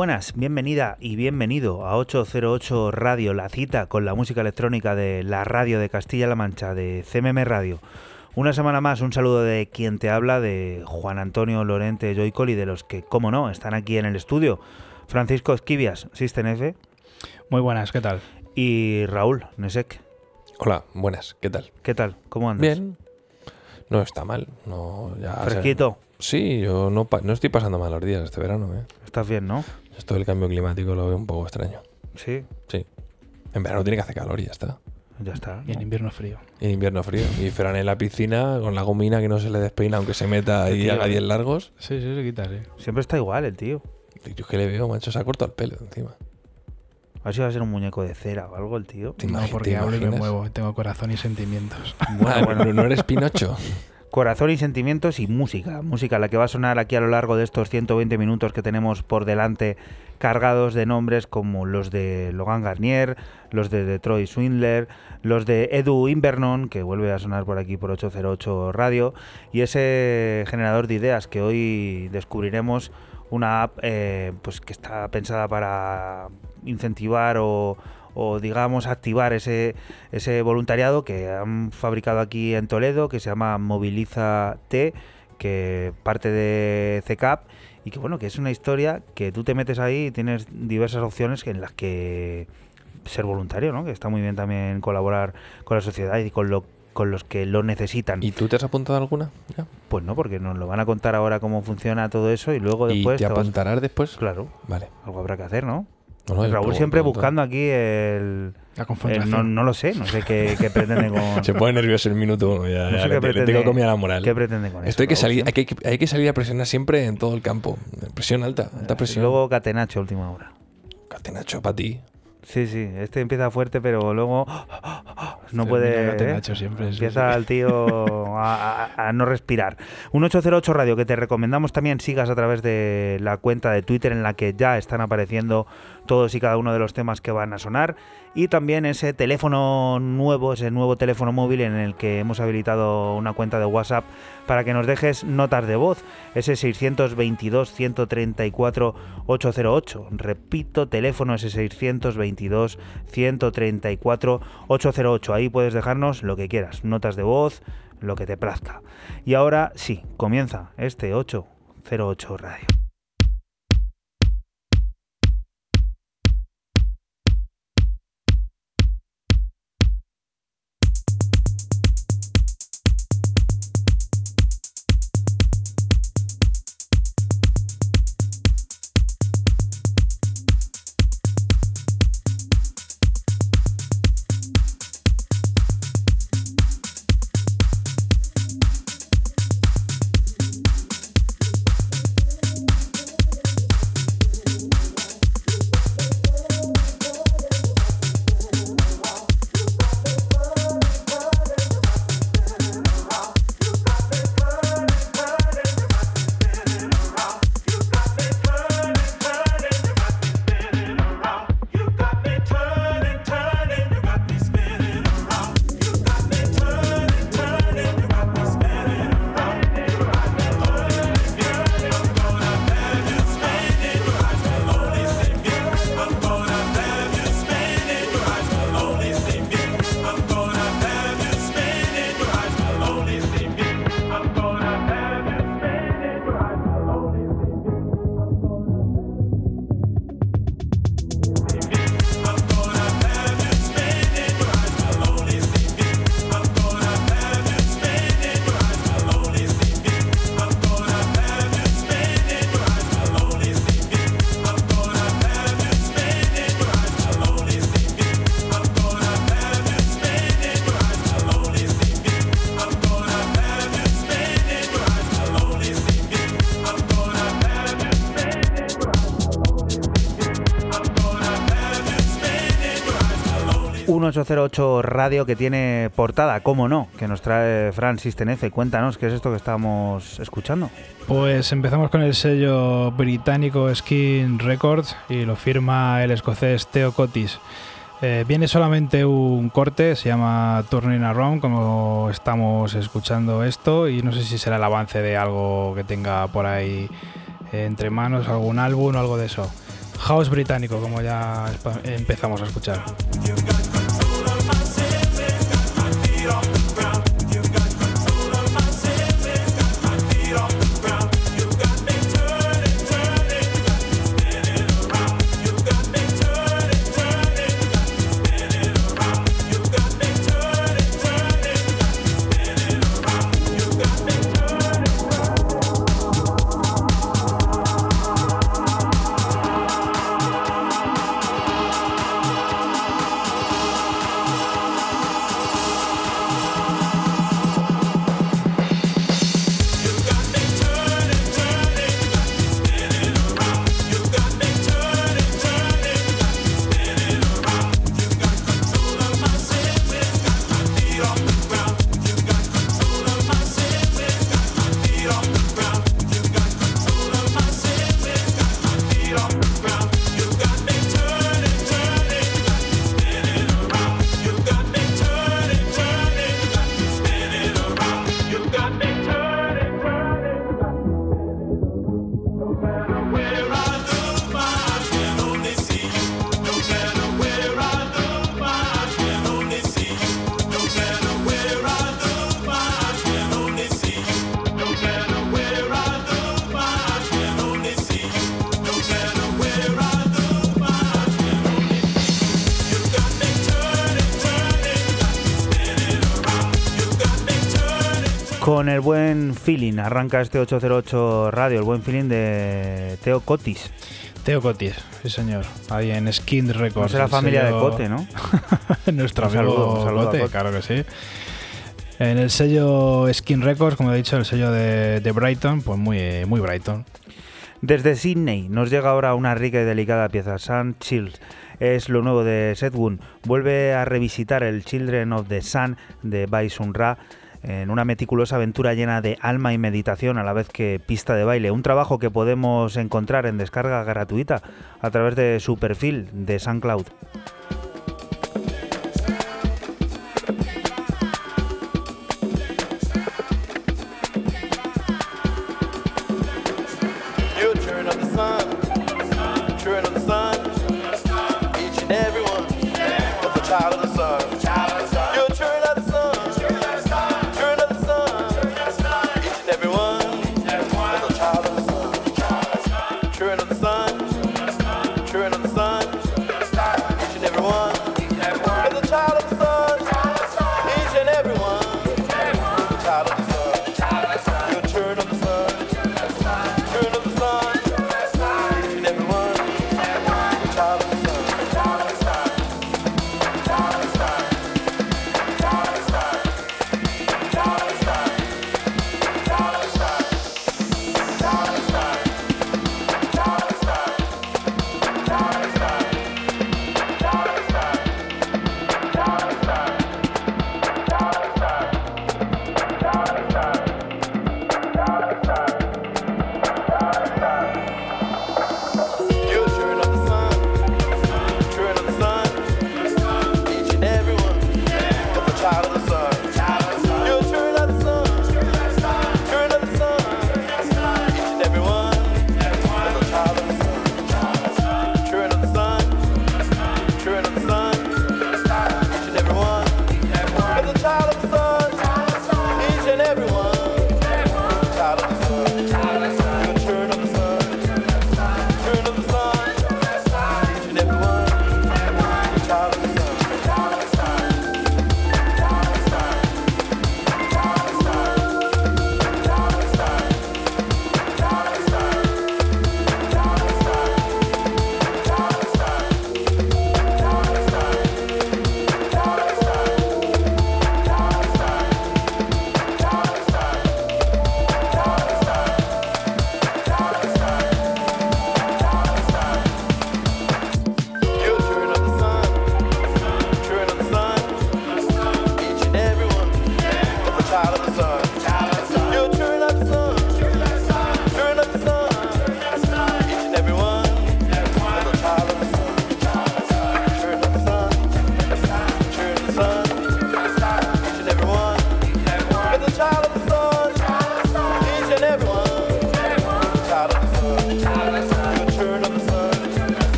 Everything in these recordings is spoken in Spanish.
Buenas, bienvenida y bienvenido a 808 Radio, la cita con la música electrónica de la radio de Castilla-La Mancha, de CMM Radio. Una semana más, un saludo de quien te habla, de Juan Antonio Lorente Joycol y de los que, como no, están aquí en el estudio. Francisco Esquivias, System F. Muy buenas, ¿qué tal? Y Raúl Nesek. Hola, buenas, ¿qué tal? ¿Qué tal? ¿Cómo andas? Bien. No está mal. No, ya, ¿Fresquito? sí, yo no, no estoy pasando mal los días este verano. ¿eh? Estás bien, ¿no? Esto del cambio climático lo veo un poco extraño. Sí. Sí. En verano tiene que hacer calor y ya está. Ya está. Y en invierno frío. Y en invierno frío. Y Ferran en la piscina con la gomina que no se le despeina aunque se meta y haga ¿eh? 10 largos. Sí, sí, se quita, sí. Siempre está igual el tío. Yo es que le veo, macho, se ha cortado el pelo encima. A ver si va a ser un muñeco de cera o algo el tío. ¿Te No, porque hablo y me muevo. Tengo corazón y sentimientos. Ah, bueno, no eres Pinocho. Corazón y sentimientos y música. Música la que va a sonar aquí a lo largo de estos 120 minutos que tenemos por delante, cargados de nombres como los de Logan Garnier, los de Detroit Swindler, los de Edu Invernon, que vuelve a sonar por aquí por 808 Radio, y ese generador de ideas que hoy descubriremos una app eh, pues que está pensada para incentivar o, o, digamos activar ese, ese voluntariado que han fabricado aquí en Toledo que se llama Moviliza T que parte de CECAP y que bueno que es una historia que tú te metes ahí y tienes diversas opciones en las que ser voluntario no que está muy bien también colaborar con la sociedad y con lo con los que lo necesitan. ¿Y tú te has apuntado alguna? Ya. Pues no, porque nos lo van a contar ahora cómo funciona todo eso y luego ¿Y después te vas- apuntarás después? Claro, Vale. algo habrá que hacer, ¿no? No, no, yo Raúl siempre buscando aquí el... La el- confrontación. no, no lo sé, no sé qué, qué pretende con... Se pone nervioso el minuto uno. Ya, No ya sé le, qué le pretende- tengo comida la moral. ¿Qué pretende con Esto hay que, salir, hay, que, hay que salir a presionar siempre en todo el campo. Presión alta, alta Y presión. luego Catenacho, última hora. Catenacho para ti. Sí, sí, este empieza fuerte, pero luego no puede. ¿eh? siempre, Empieza el tío a, a- a no respirar. Un 808 Radio que te recomendamos también sigas a través de la cuenta de Twitter en la que ya están apareciendo todos y cada uno de los temas que van a sonar. Y también ese teléfono nuevo, ese nuevo teléfono móvil en el que hemos habilitado una cuenta de WhatsApp para que nos dejes notas de voz. Ese 622-134-808. Repito, teléfono ese 622-134-808. Ahí puedes dejarnos lo que quieras, notas de voz, lo que te plazca. Y ahora sí, comienza este 808 Radio. 808 radio que tiene portada, cómo no, que nos trae Fran F. Cuéntanos, ¿qué es esto que estamos escuchando? Pues empezamos con el sello británico Skin Records y lo firma el escocés Theo Cotis. Eh, viene solamente un corte, se llama Turning Around, como estamos escuchando esto, y no sé si será el avance de algo que tenga por ahí entre manos, algún álbum o algo de eso. House británico, como ya empezamos a escuchar. Con el buen feeling. Arranca este 808 Radio, el buen feeling de Teo Cotis. Teo Cotis, sí señor. Ahí en Skin Records. es la familia de Cote, ¿no? Nuestro amigo Cote, claro que sí. En el sello Skin Records, como he dicho, el sello de, Brighton, pues muy, muy Brighton. Desde Sydney nos llega ahora una rica y delicada pieza, Sun Chills. Es lo nuevo de Sedgun. Vuelve a revisitar el Children of the Sun de Bai Sun Ra en una meticulosa aventura llena de alma y meditación a la vez que pista de baile. Un trabajo que podemos encontrar en descarga gratuita a través de su perfil de SoundCloud.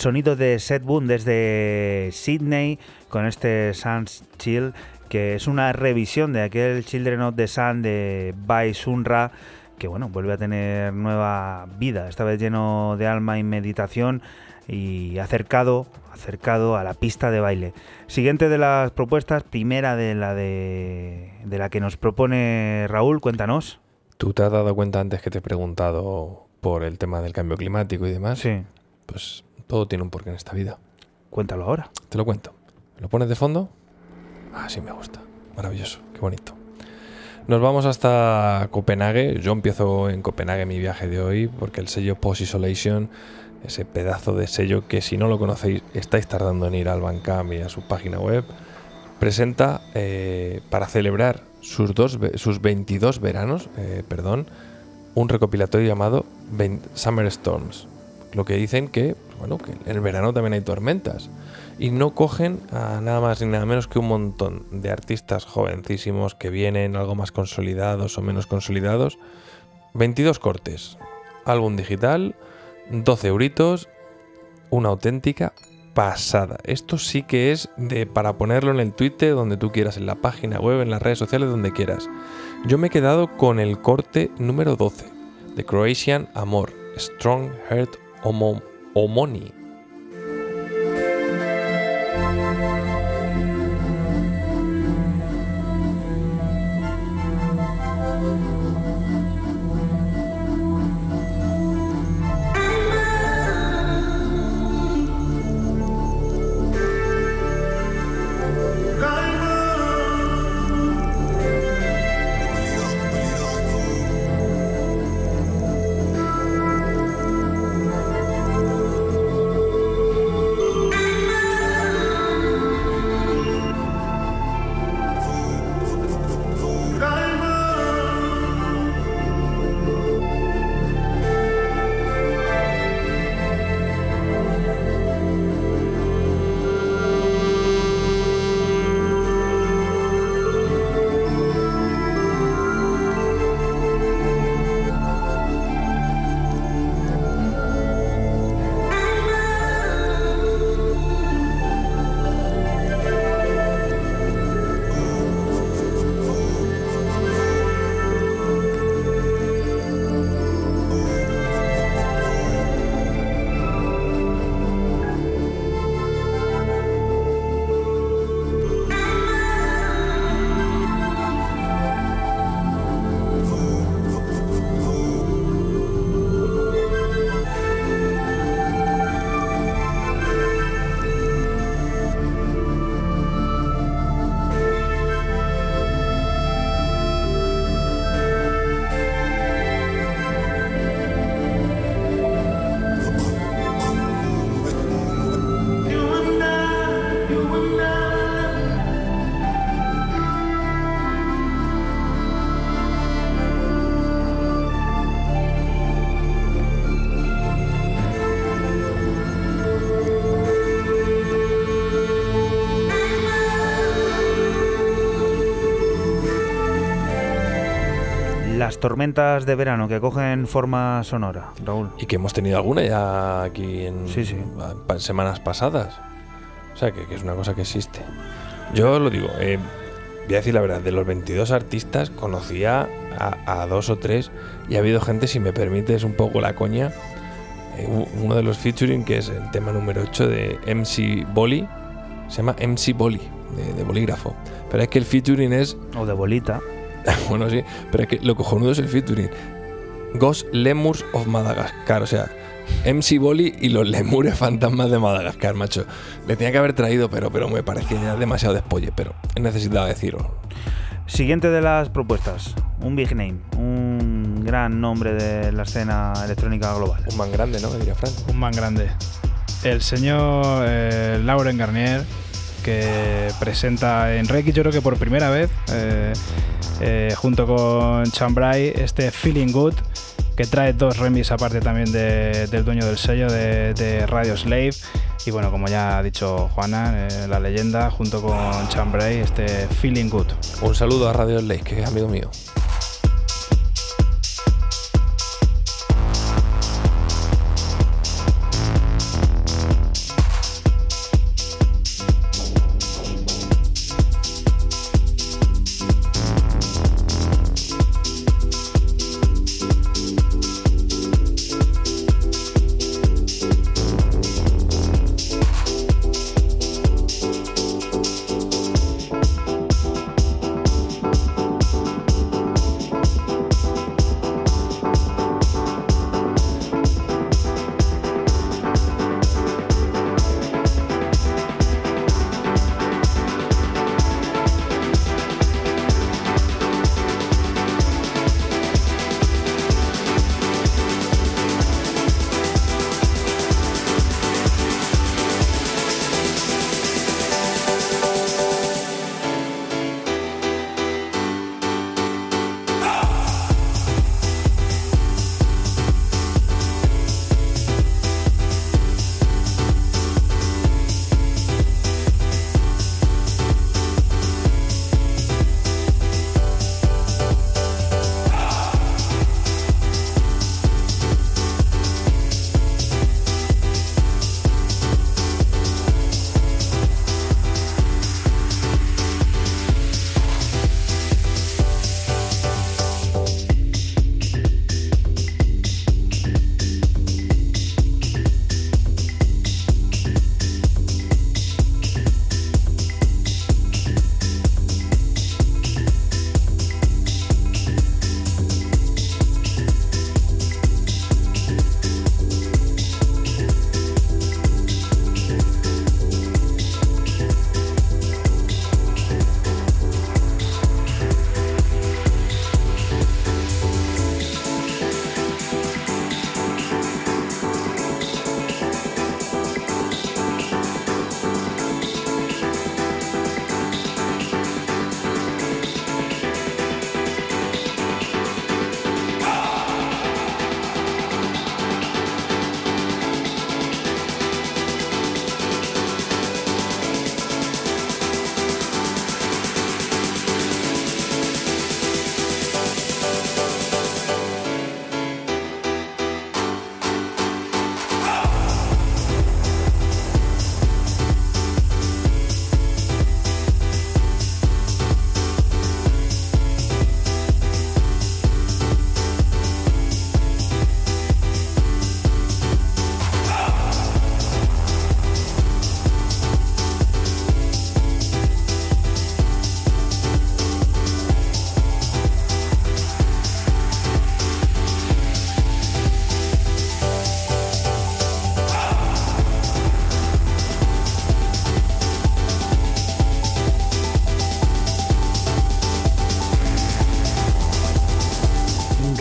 Sonido de Seth Boone desde Sydney con este Sans Chill, que es una revisión de aquel Children of the Sun de Bai Sunra, que bueno, vuelve a tener nueva vida, esta vez lleno de alma y meditación y acercado, acercado a la pista de baile. Siguiente de las propuestas, primera de la de, de la que nos propone Raúl, cuéntanos. ¿Tú te has dado cuenta antes que te he preguntado por el tema del cambio climático y demás? Sí. Pues todo tiene un porqué en esta vida. Cuéntalo ahora. Te lo cuento. ¿Lo pones de fondo? Ah, sí, me gusta. Maravilloso, qué bonito. Nos vamos hasta Copenhague. Yo empiezo en Copenhague mi viaje de hoy porque el sello Post Isolation, ese pedazo de sello que si no lo conocéis estáis tardando en ir al Bandcamp y a su página web, presenta eh, para celebrar sus, dos, sus 22 veranos, eh, perdón, un recopilatorio llamado Summer Storms. Lo que dicen que, bueno, que en el verano también hay tormentas. Y no cogen a nada más ni nada menos que un montón de artistas jovencísimos que vienen algo más consolidados o menos consolidados. 22 cortes, álbum digital, 12 euritos, una auténtica pasada. Esto sí que es de para ponerlo en el Twitter, donde tú quieras, en la página web, en las redes sociales, donde quieras. Yo me he quedado con el corte número 12, de Croatian Amor, Strong Heart homo, homoni, Omoni. tormentas de verano que cogen forma sonora, Raúl. Y que hemos tenido alguna ya aquí en sí, sí. semanas pasadas. O sea, que, es una cosa que existe. Yo lo digo, eh, voy a decir la verdad, de los 22 artistas conocía a, dos o tres y ha habido gente, si me permites un poco la coña, eh, uno de los featuring que es el tema número 8 de MC Bolly, se llama MC Bolly, de, de bolígrafo. Pero es que el featuring es... O de bolita. bueno, sí, pero es que lo cojonudo es el featuring. Ghost Lemurs of Madagascar, o sea, MC Bolly y los lemures fantasmas de Madagascar, macho. Le tenía que haber traído, pero, pero me parecía demasiado despolle, pero necesitaba decirlo. Siguiente de las propuestas, un big name, un gran nombre de la escena electrónica global. Un man grande, ¿no? Me diría Frank. Un man grande. El señor eh, Lauren Garnier, que presenta en Reiki, yo creo que por primera vez, eh, eh, junto con Chambray, este Feeling Good, que trae dos remix aparte también del dueño del sello de, Radio Slave. Y bueno, como ya ha dicho Juana, eh, la leyenda, junto con Chambray, este Feeling Good. Un saludo a Radio Slave, que es amigo mío.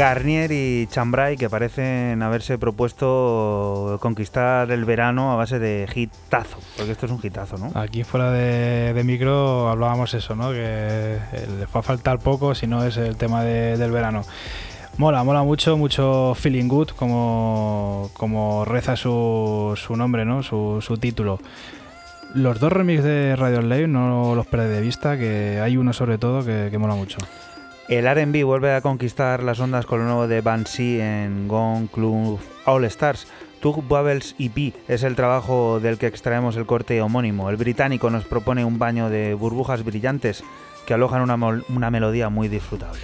Garnier y Chambray que parecen haberse propuesto conquistar el verano a base de hitazo, porque esto es un hitazo, ¿no? Aquí fuera de, micro hablábamos eso, ¿no? Que le fue a faltar poco si no es el tema del verano. Mola, mola mucho, mucho feeling good, como, reza su, su nombre, ¿no? Su, su título. Los dos remix de Radio Live no los perdé de vista, que hay uno sobre todo que mola mucho. El RB vuelve a conquistar las ondas con lo nuevo de Banshee en Gone Club All Stars. Tug Bubbles EP es el trabajo del que extraemos el corte homónimo. El británico nos propone un baño de burbujas brillantes que alojan una melodía muy disfrutable.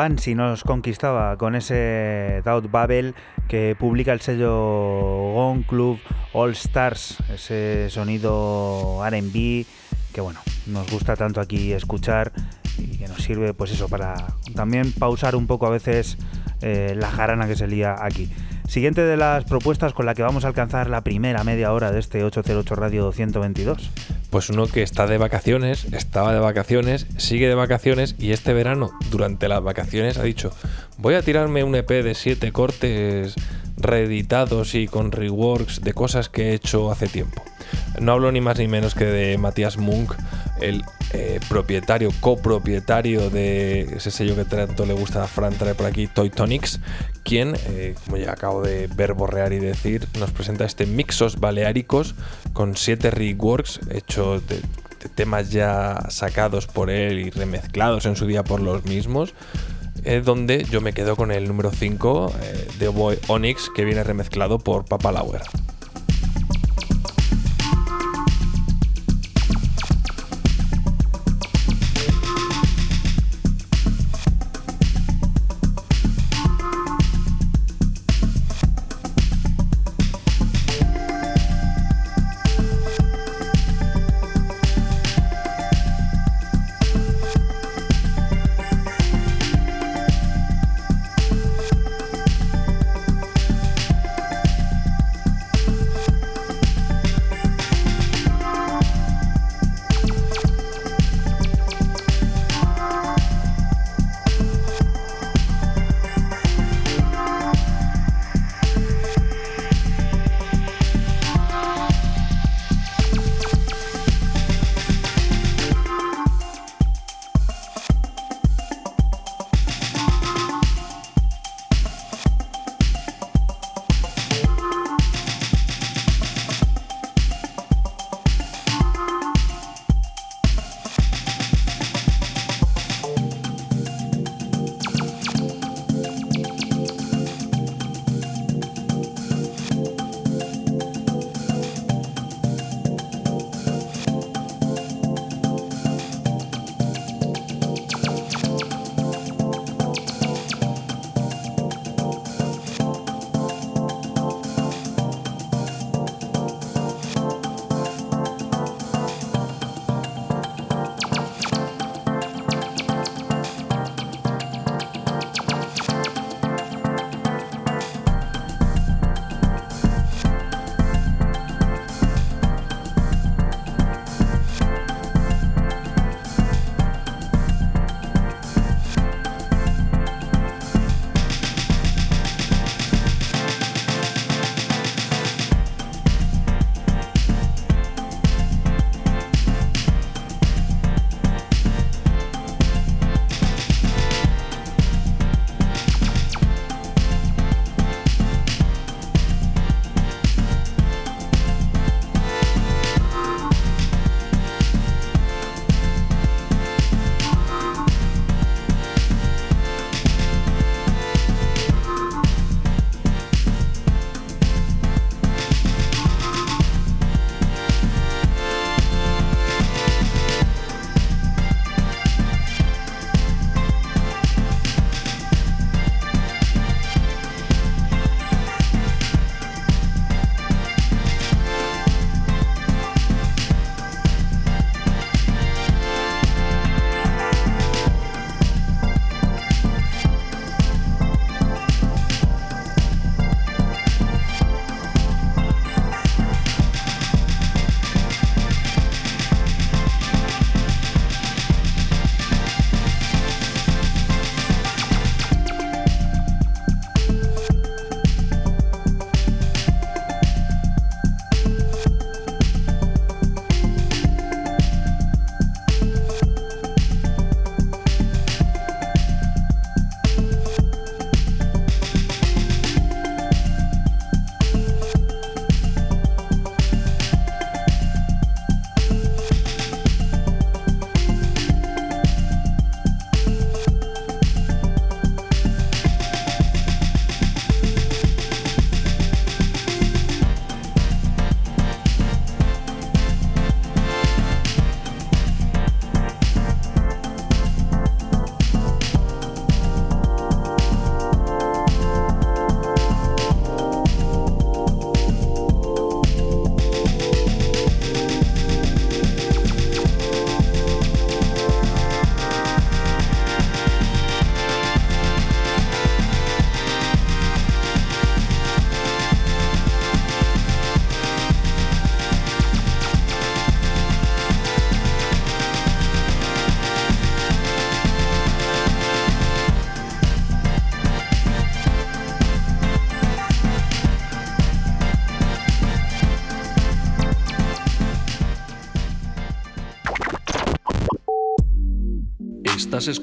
Bansi nos conquistaba con ese Doubt Babel que publica el sello Gone Club All Stars, ese sonido RB que bueno, nos gusta tanto aquí escuchar y que nos sirve pues eso para también pausar un poco a veces eh, la jarana que se lía aquí. Siguiente de las propuestas con la que vamos a alcanzar la primera media hora de este 808 Radio 122. Pues uno que está de vacaciones, estaba de vacaciones, sigue de vacaciones y este verano, durante las vacaciones, ha dicho, voy a tirarme un EP de siete cortes reeditados y con reworks de cosas que he hecho hace tiempo. No hablo ni más ni menos que de Matías Munk, el eh, propietario, copropietario de ese sello que tanto le gusta a Fran trae por aquí, Toy Tonics, quien, eh, como ya acabo de verborrear y decir, nos presenta este Mixos Baleáricos con siete reworks hechos de, temas ya sacados por él y remezclados en su día por los mismos. Eh, donde yo me quedo con el número 5 de Boy Onyx que viene remezclado por Papa Lauer.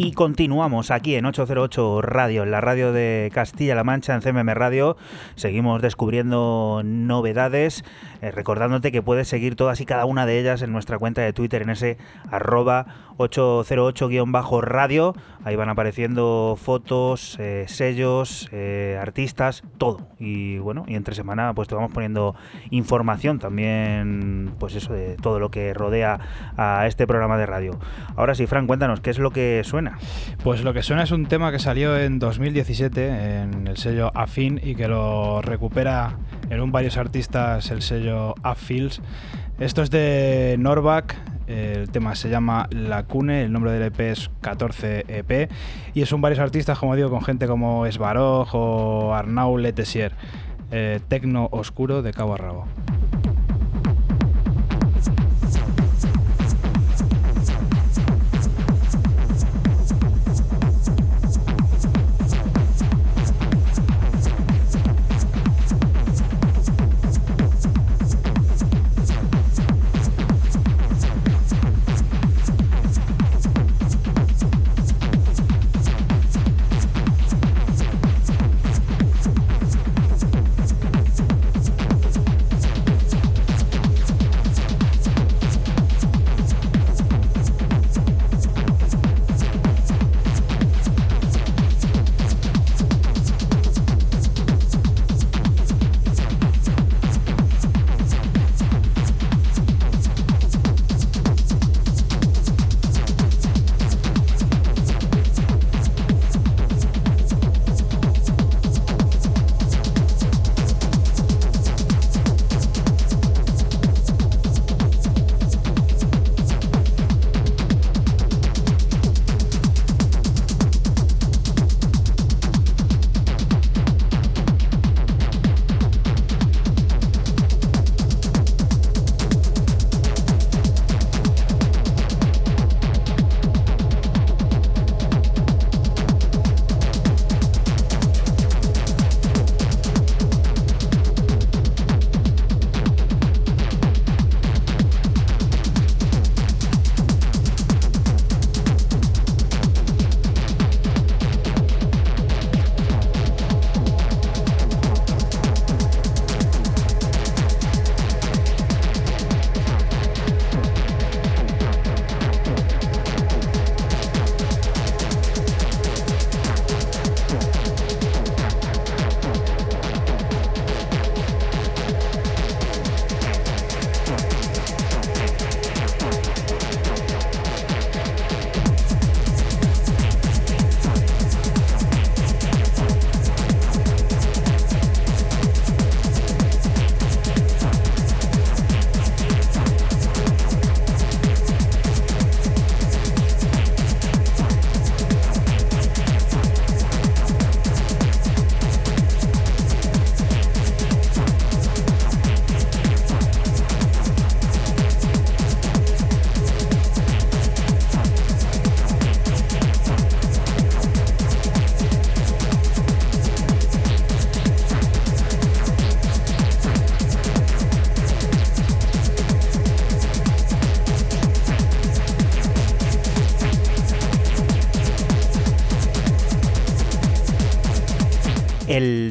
Y continuamos aquí en 808 Radio, en la radio de Castilla-La Mancha, en CMM Radio. Seguimos descubriendo novedades, eh, recordándote que puedes seguir todas y cada una de ellas en nuestra cuenta de Twitter, en ese arroba 808-radio. Ahí van apareciendo fotos, eh, sellos, eh, artistas, todo. Y bueno, y entre semana pues te vamos poniendo información también, pues eso, de todo lo que rodea a este programa de radio. Ahora sí, Fran, cuéntanos, ¿qué es lo que suena? Pues lo que suena es un tema que salió en 2017 en el sello Afin y que lo recupera en un varios artistas el sello Affils. Esto es de Norback, el tema se llama Lacune, el nombre del EP es 14 EP y es un varios artistas, como digo, con gente como Esbaroj o Arnau Letessier, eh, tecno oscuro de cabo a rabo.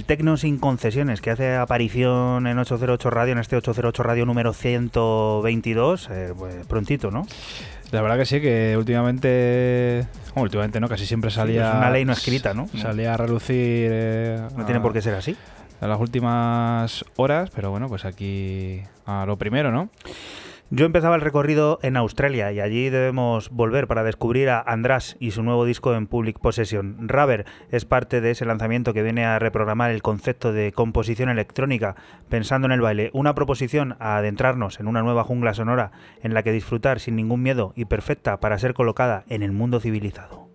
Tecno sin concesiones, que hace aparición en 808 Radio, en este 808 Radio número 122, eh, pues prontito, ¿no? La verdad que sí, que últimamente, últimamente no, casi siempre salía... es una ley no escrita, ¿no? Salía a relucir... Eh, no tiene por qué ser así. A las últimas horas, pero bueno, pues aquí a lo primero, ¿no? Yo empezaba el recorrido en Australia y allí debemos volver para descubrir a András y su nuevo disco en Public Possession. Raver es parte de ese lanzamiento que viene a reprogramar el concepto de composición electrónica pensando en el baile, una proposición a adentrarnos en una nueva jungla sonora en la que disfrutar sin ningún miedo y perfecta para ser colocada en el mundo civilizado.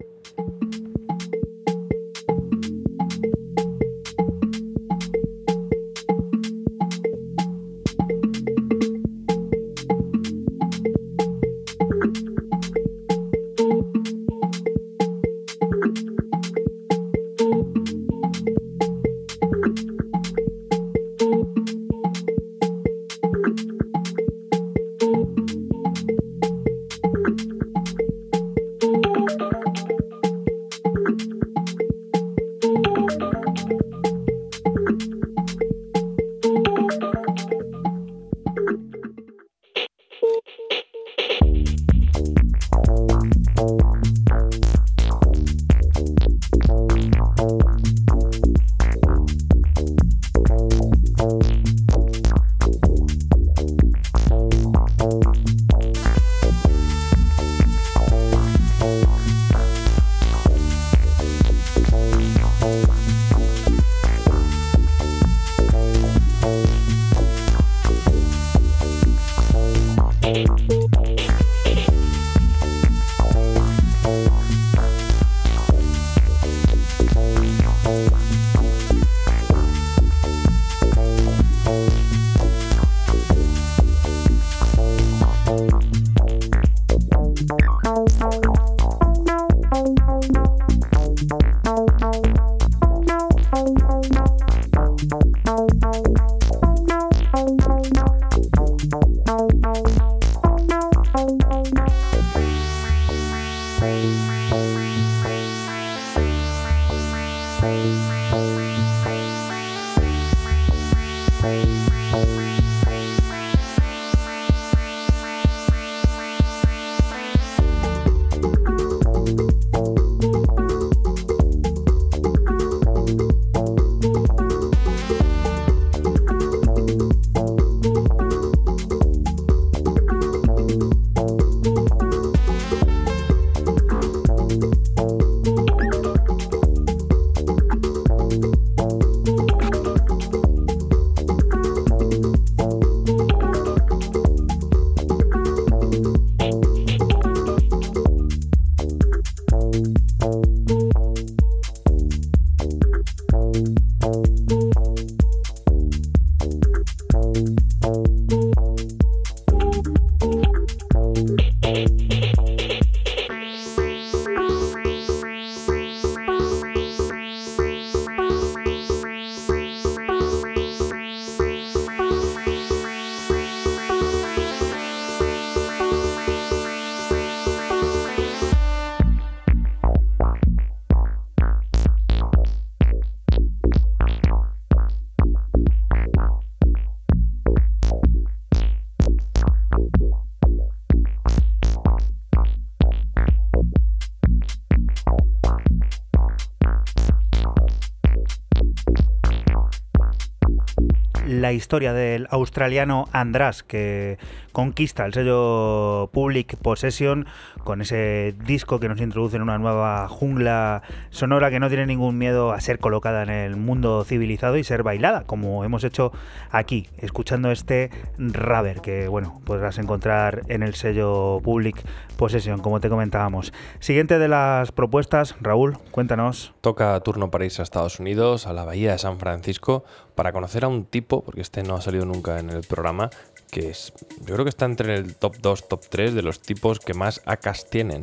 Historia del australiano András, que conquista el sello Public Possession con ese disco que nos introduce en una nueva jungla sonora que no tiene ningún miedo a ser colocada en el mundo civilizado y ser bailada, como hemos hecho aquí, escuchando este Raver, que bueno, podrás encontrar en el sello Public Possession, como te comentábamos. Siguiente de las propuestas, Raúl, cuéntanos. Toca turno para irse a Estados Unidos, a la bahía de San Francisco, para conocer a un tipo, porque este no ha salido nunca en el programa, que es, yo creo que está entre el top 2, top 3 de los tipos que más ACAS tienen.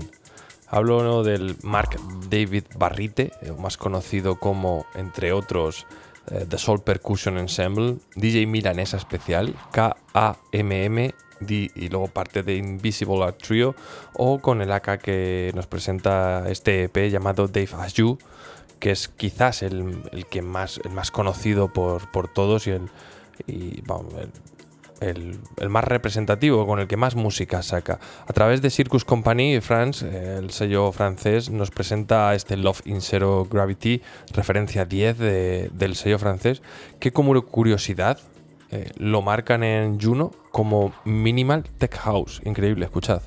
Hablo del Mark David Barrite, eh, más conocido como, entre otros, eh, The Soul Percussion Ensemble, DJ Milanesa Especial, KAMM y luego parte de Invisible Art Trio, o con el AK que nos presenta este EP llamado Dave As You, que es quizás el, que más, el más conocido por, por todos y el, el el, más representativo, con el que más música saca. A través de Circus Company France, el sello francés, nos presenta este Love in Zero Gravity, referencia 10 del sello francés, que como curiosidad eh, lo marcan en Juno como Minimal Tech House. Increíble, escuchad.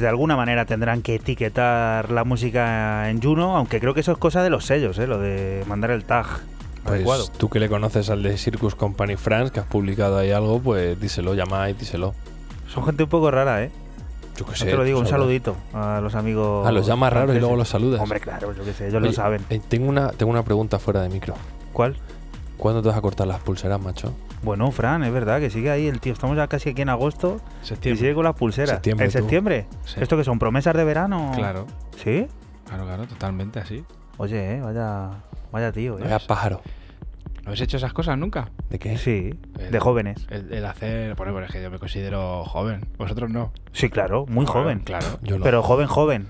Pues de alguna manera tendrán que etiquetar la música en Juno, aunque creo que eso es cosa de los sellos, ¿eh? lo de mandar el tag adecuado. Pues tú que le conoces al de Circus Company France, que has publicado ahí algo, pues díselo, llama y díselo. Son gente un poco rara, ¿eh? Yo qué No sé. te lo digo, un sabrás. saludito a los amigos. Ah, los llamas raros y luego los saludas. Hombre, claro, yo qué sé, ellos Oye, lo saben. eh, tengo, una, tengo una pregunta fuera de micro. ¿Cuál? ¿Cuándo te vas a cortar las pulseras, macho? Bueno, Fran, es verdad que sigue ahí el tío. Estamos ya casi aquí en agosto y Septiembre. sigue con las pulseras. Septiembre, ¿En tú. septiembre? Sí. ¿Esto que son promesas de verano? Claro, ¿Sí? claro, claro, totalmente así. Oye, eh, vaya, vaya tío, ¿eh? Vaya pájaro. ¿No habéis hecho esas cosas nunca? ¿De qué? Sí, El- de jóvenes. El, el hacer, bueno, es que yo me considero joven. Vosotros no. Sí, claro, muy Claro, joven. Claro, Yo. Pero joven, joven.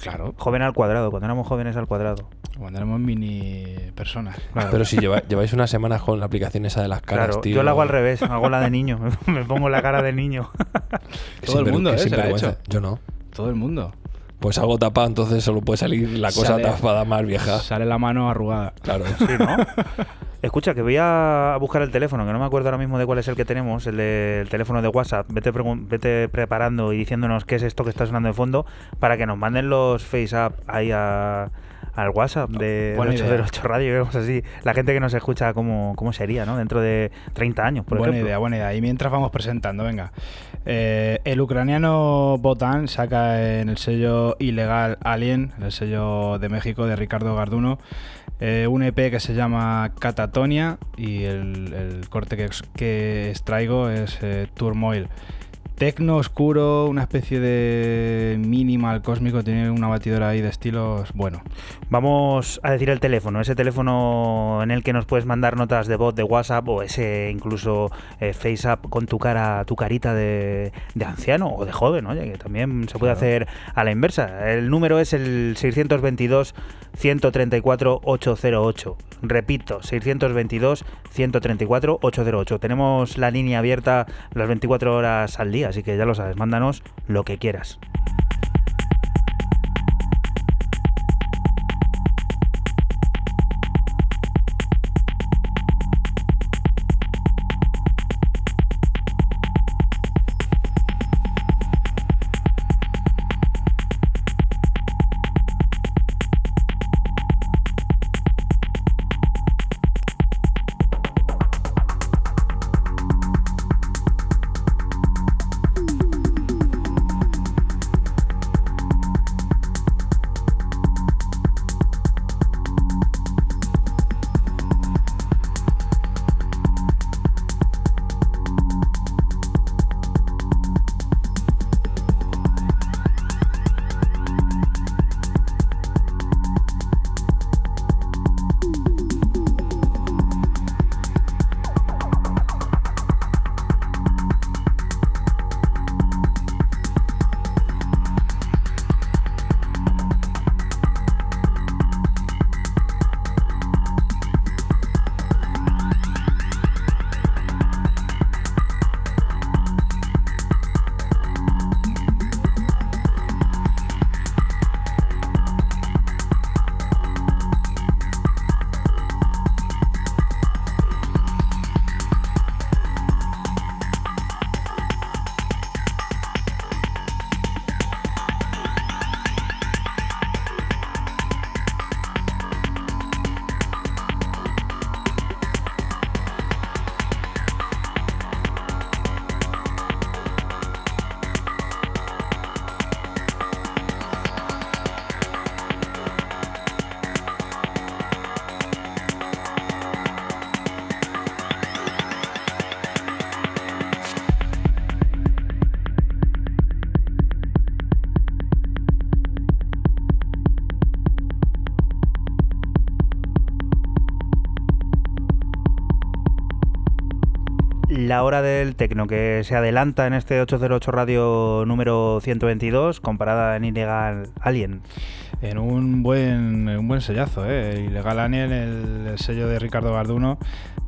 claro. Joven al cuadrado, cuando éramos jóvenes al cuadrado. Cuando éramos mini personas. Pero si lleva- lleváis unas semanas con la aplicación esa de las caras, claro, tío. yo lo hago al revés, hago la de niño. me pongo la cara de niño. Todo el mundo, ¿eh? se la ha sinvergüenza. hecho. Yo no. Todo el mundo. Pues algo tapado, entonces solo puede salir la cosa Sale- tapada más vieja. Sale la mano arrugada. Claro. Sí, ¿no? Escucha, que voy a buscar el teléfono, que no me acuerdo ahora mismo de cuál es el que tenemos, el, de- el teléfono de WhatsApp. Vete, vete preparando y diciéndonos qué es esto que está sonando de fondo para que nos manden los face up ahí a- al WhatsApp de, de Buena idea. 808 Radio vemos así la gente que nos escucha cómo, cómo sería, ¿no? Dentro de 30 años, por buena ejemplo. idea, buena idea. Y mientras vamos presentando, venga. Eh, el ucraniano Botan saca en el sello ilegal Alien, en el sello de México de Ricardo Garduno, eh, un EP que se llama Catatonia y el, el corte que, que extraigo es eh, Turmoil. Tecno oscuro, una especie de minimal cósmico, tiene una batidora ahí de estilos bueno. Vamos a decir el teléfono, ese teléfono en el que nos puedes mandar notas de voz de WhatsApp o ese incluso eh, face up con tu cara, tu carita de, de anciano o de joven, oye, que también se puede Claro. hacer a la inversa. El número es el 622 134 808. Repito, 622 134 808. Tenemos la línea abierta las 24 horas al día, así que ya lo sabes, mándanos lo que quieras. La hora del tecno que se adelanta en este 808 radio número 122 comparada en Ilegal Alien. En un buen, un buen sellazo, ¿eh? Ilegal Alien, el, el sello de Ricardo Garduno,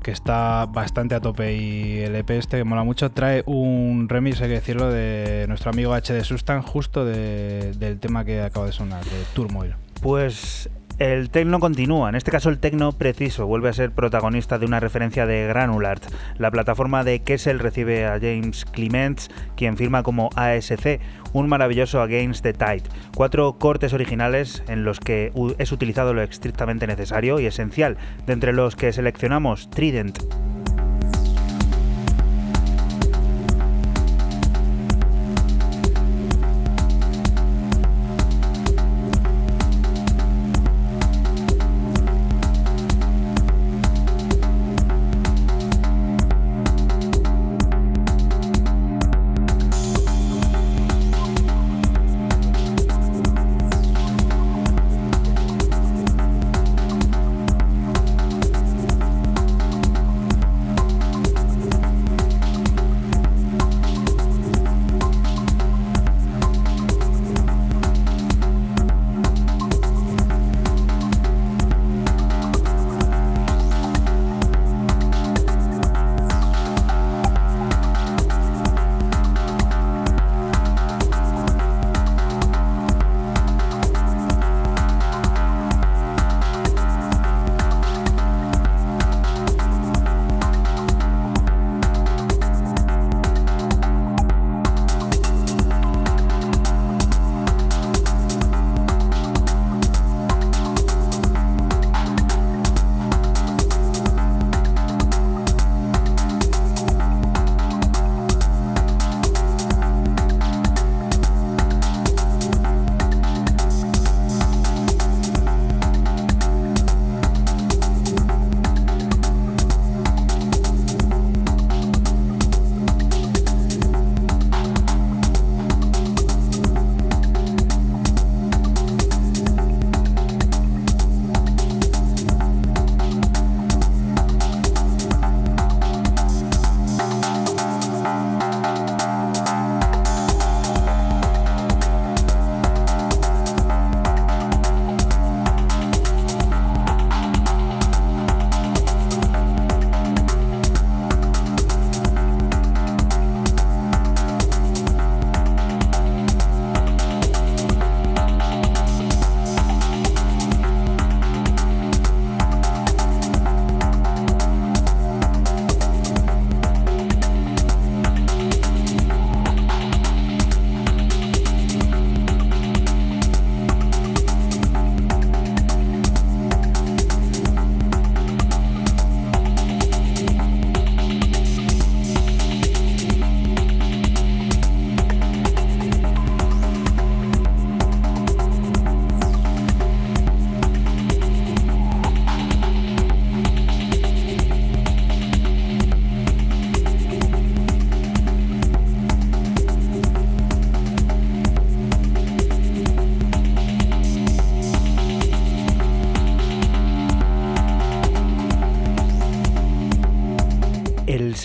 que está bastante a tope. Y el EP este, que mola mucho, trae un remix, hay que decirlo, de nuestro amigo HD Sustan, justo de- del tema que acaba de sonar, de Turmoil. Pues El tecno continúa, en este caso el tecno preciso vuelve a ser protagonista de una referencia de Granulart. La plataforma de Kessel recibe a James Clements, quien firma como ASC, un maravilloso Against the Tide. Cuatro cortes originales en los que es utilizado lo estrictamente necesario y esencial, de entre los que seleccionamos Trident.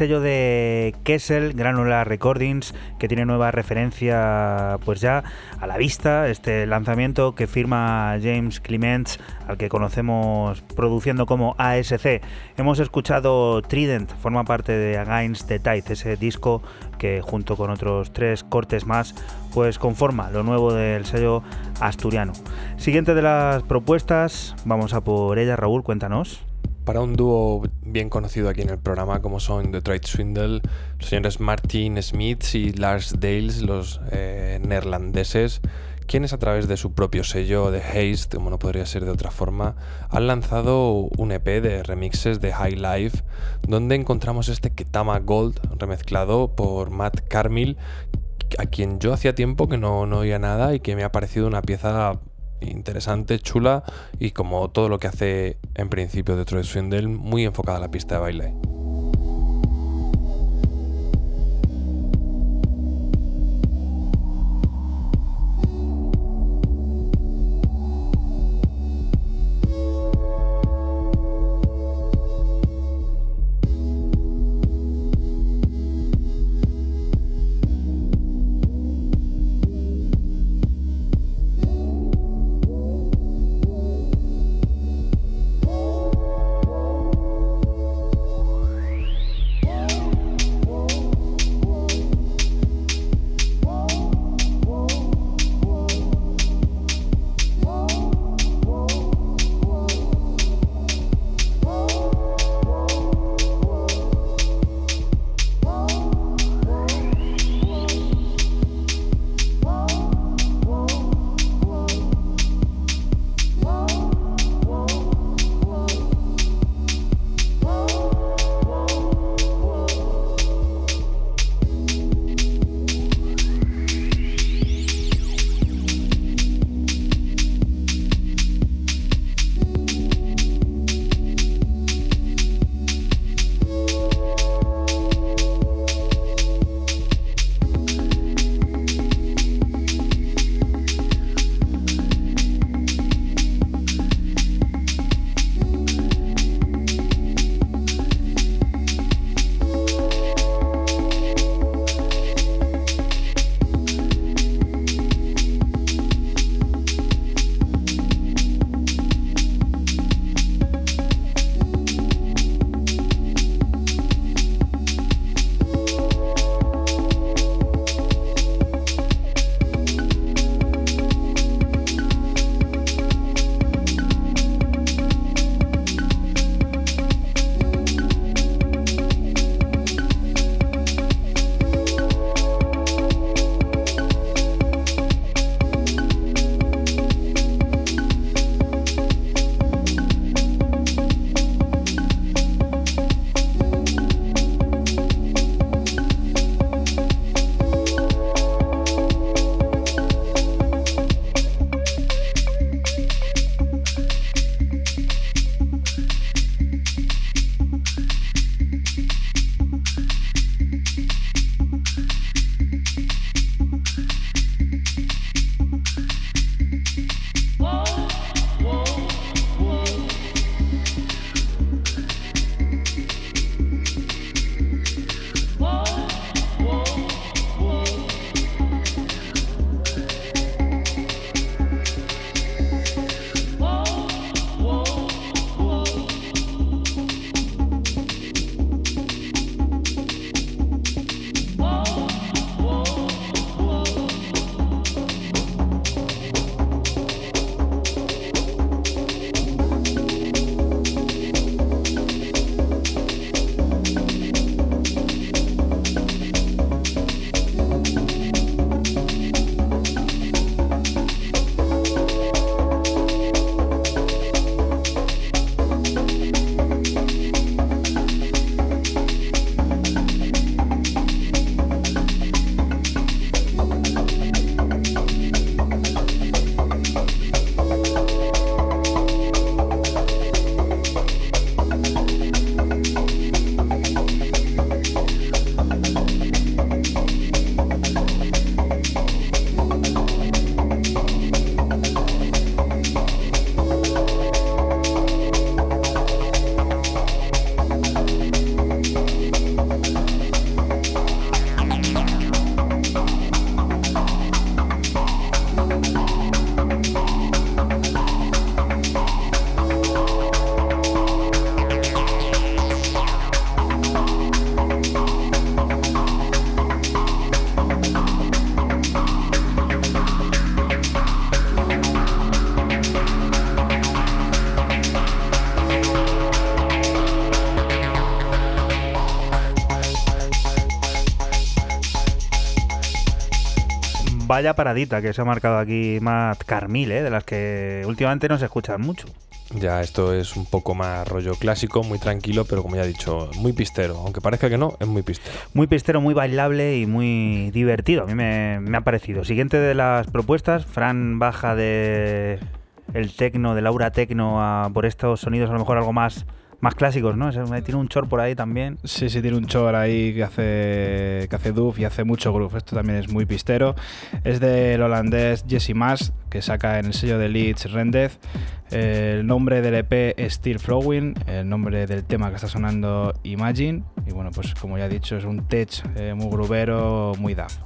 Sello de Kessel, Granular Recordings, que tiene nueva referencia pues ya a la vista, este lanzamiento que firma James Clements, al que conocemos produciendo como ASC. Hemos escuchado Trident, forma parte de Against the Tide, ese disco que junto con otros tres cortes más, pues conforma lo nuevo del sello asturiano. Siguiente de las propuestas, vamos a por ella, Raúl, cuéntanos para un dúo bien conocido aquí en el programa como son Detroit Swindle, los señores Martin Smith y Lars Dales, los eh, neerlandeses, quienes a través de su propio sello de Haste, como no podría ser de otra forma, han lanzado un EP de remixes de High Life, donde encontramos este Ketama Gold remezclado por Matt Carmil, a quien yo hacía tiempo que no, no oía nada y que me ha parecido una pieza interesante, chula y como todo lo que hace en principio de Troy Swindle, muy enfocada a la pista de baile. Vaya paradita que se ha marcado aquí Matt Carmil, ¿eh? de las que últimamente no se escuchan mucho. Ya, esto es un poco más rollo clásico, muy tranquilo, pero como ya he dicho, muy pistero. Aunque parezca que no, es muy pistero. Muy pistero, muy bailable y muy divertido. A mí me, me ha parecido. Siguiente de las propuestas, Fran baja de el tecno, de Laura Tecno, a por estos sonidos a lo mejor algo más más clásicos, ¿no? Tiene un chor por ahí también. Sí, sí, tiene un chor ahí que hace, que hace doof y hace mucho groove. Esto también es muy pistero. Es del holandés Jesse Mas, que saca en el sello de Leeds Rendez. El nombre del EP es Still Flowing, el nombre del tema que está sonando Imagine. Y bueno, pues como ya he dicho, es un tech eh, muy grubero, muy daf.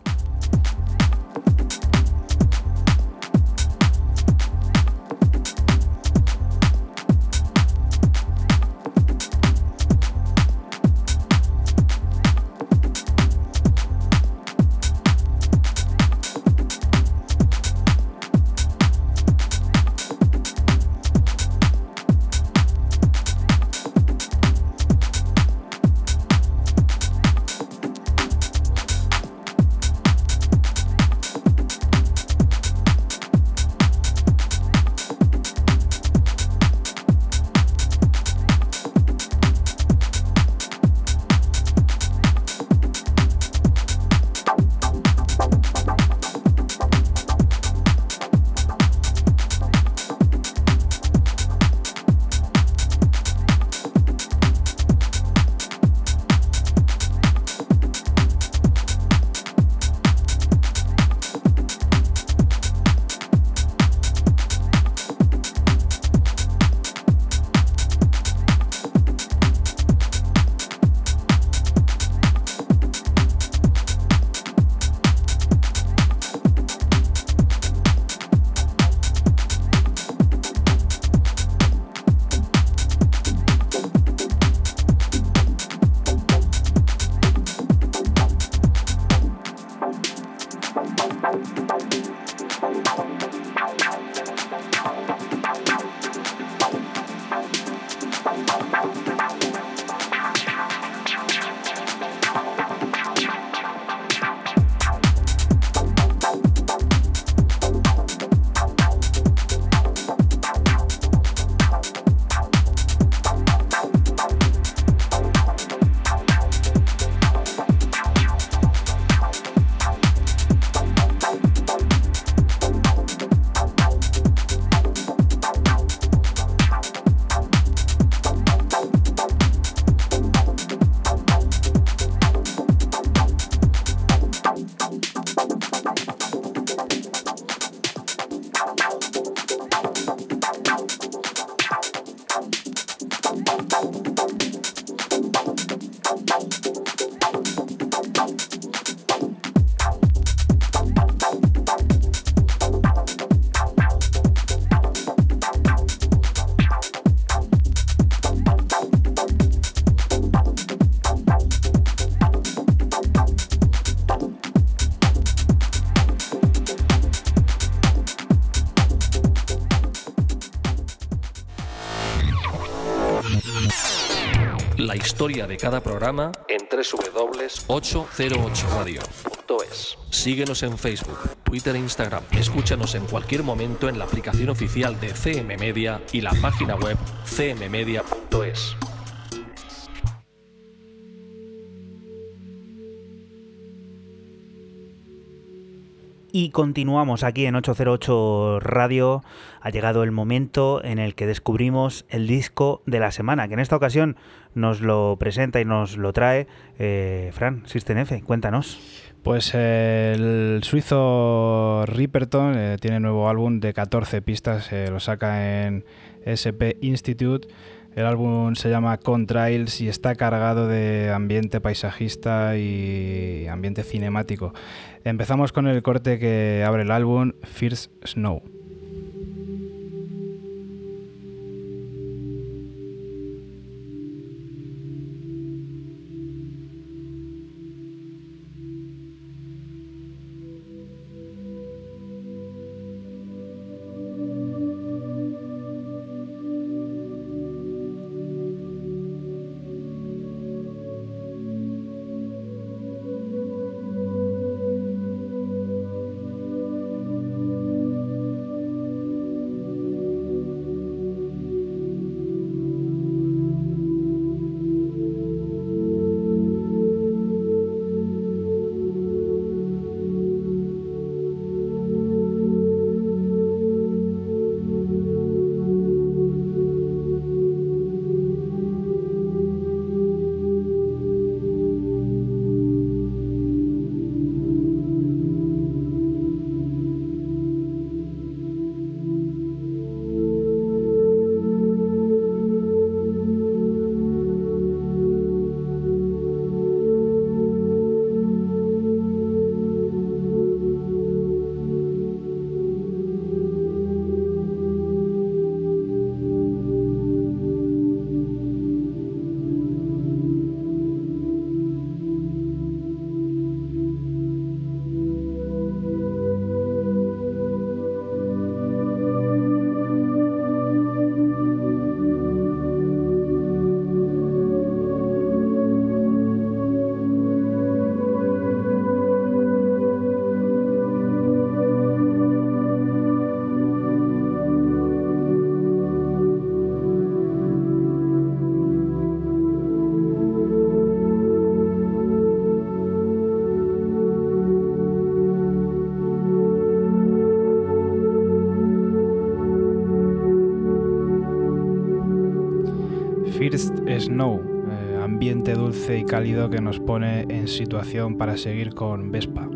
Historia de cada programa en www.808radio.es. Síguenos en Facebook, Twitter e Instagram. Escúchanos en cualquier momento en la aplicación oficial de CM Media y la página web cmmedia.es. Y continuamos aquí en 808 Radio. Ha llegado el momento en el que descubrimos el disco de la semana, que en esta ocasión nos lo presenta y nos lo trae eh, Fran System F. Cuéntanos. Pues el suizo Ripperton eh, tiene nuevo álbum de 14 pistas, eh, lo saca en SP Institute. El álbum se llama Contrails y está cargado de ambiente paisajista y ambiente cinemático. Empezamos con el corte que abre el álbum, First Snow. Situación para seguir con Vespa.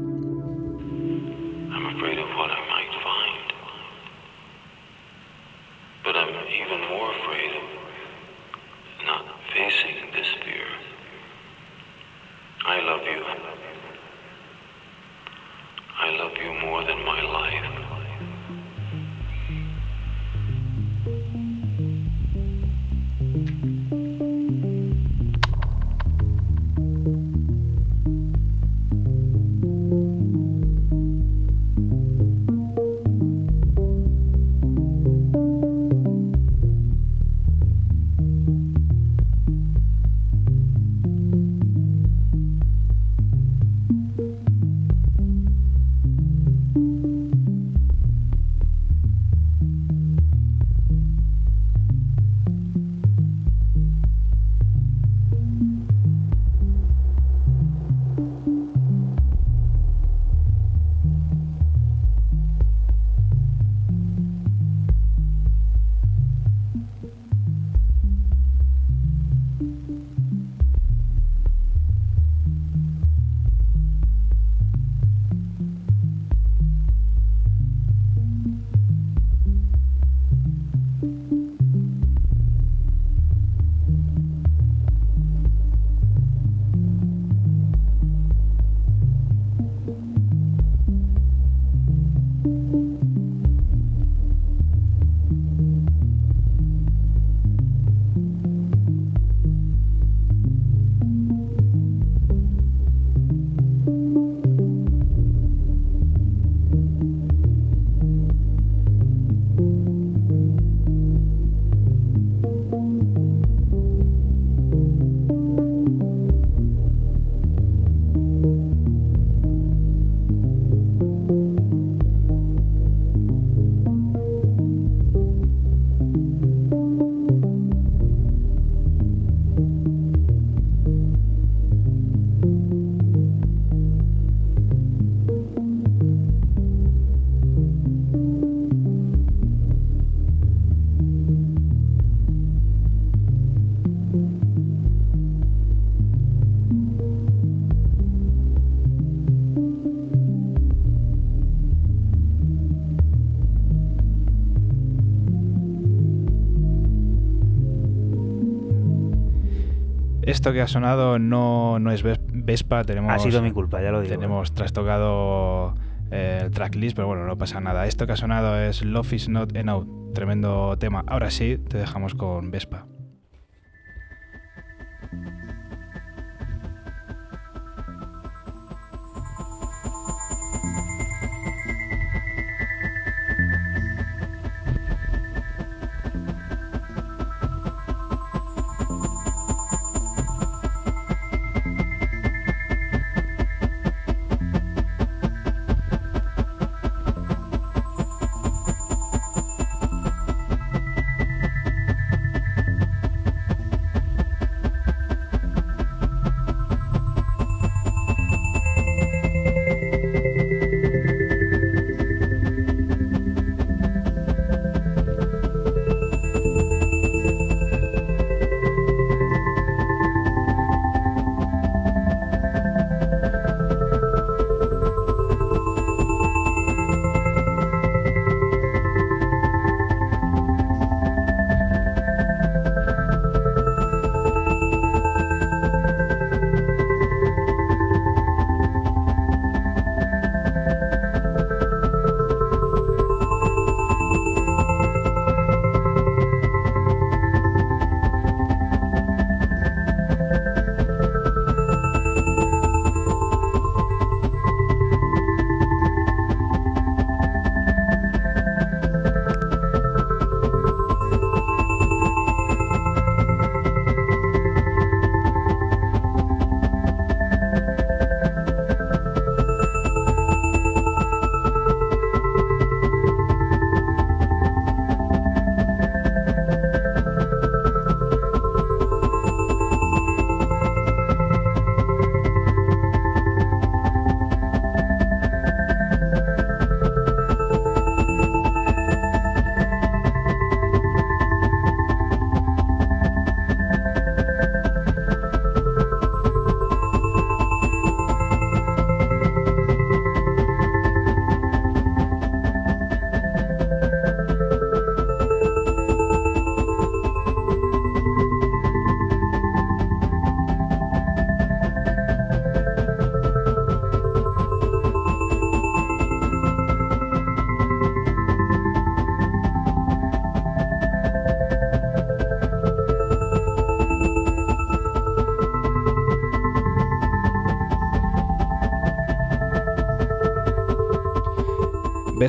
Esto que ha sonado no, no es Ves- Vespa, tenemos, Ha sido mi culpa, ya lo digo. tenemos trastocado eh, el tracklist, pero bueno, no pasa nada. Esto que ha sonado es Love is not enough, tremendo tema. Ahora sí, te dejamos con Vespa.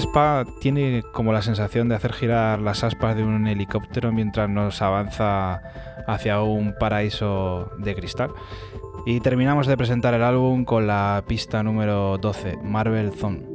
Vespa tiene como la sensación de hacer girar las aspas de un helicóptero mientras nos avanza hacia un paraíso de cristal. Y terminamos de presentar el álbum con la pista número 12, Marvel Zone.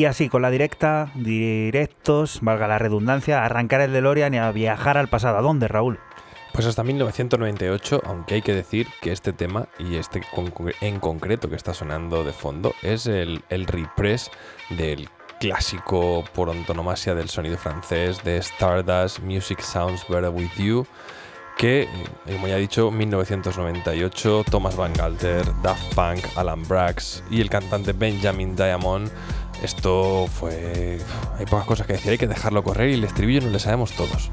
Y así, con la directa, directos, valga la redundancia, arrancar el DeLorean y a viajar al pasado. ¿A dónde, Raúl? Pues hasta 1998, aunque hay que decir que este tema y este en concreto que está sonando de fondo es el, el repress del clásico por antonomasia del sonido francés de Stardust, Music Sounds Better With You, que, eh, como ya he dicho, 1998, Thomas Van Galter, Daft Punk, Alan Brax y el cantante Benjamin Diamond esto fue... Hay pocas cosas que decir, hay que dejarlo correr y el estribillo no le sabemos todos.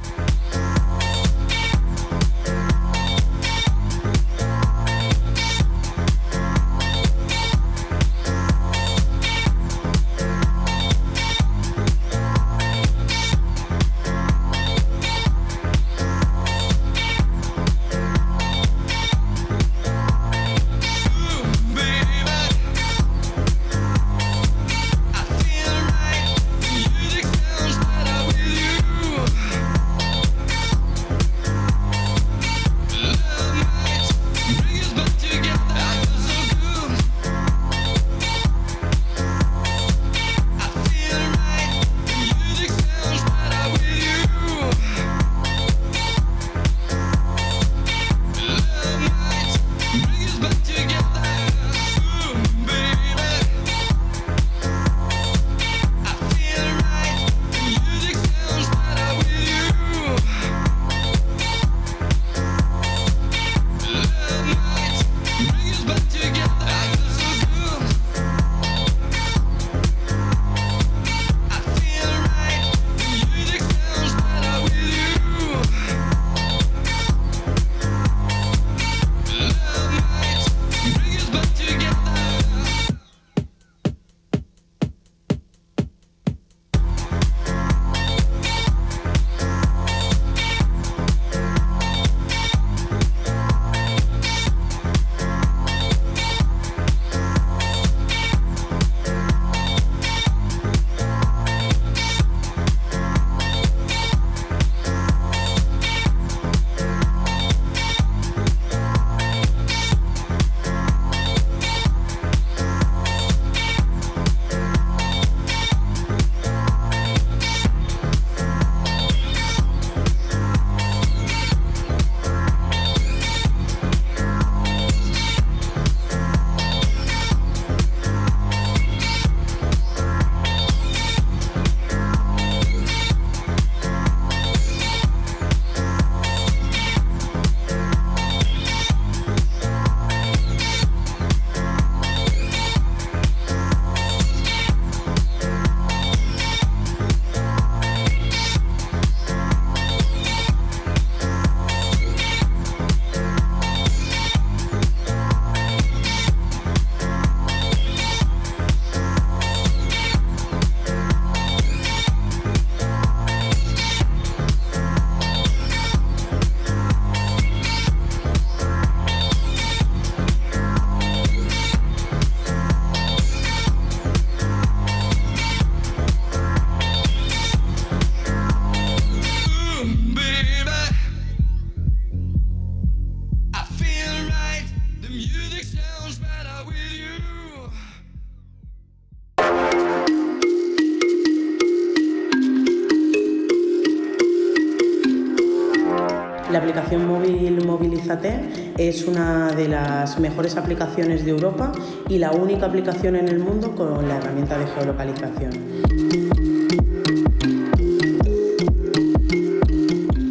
Aplicación móvil Movilizate es una de las mejores aplicaciones de Europa y la única aplicación en el mundo con la herramienta de geolocalización.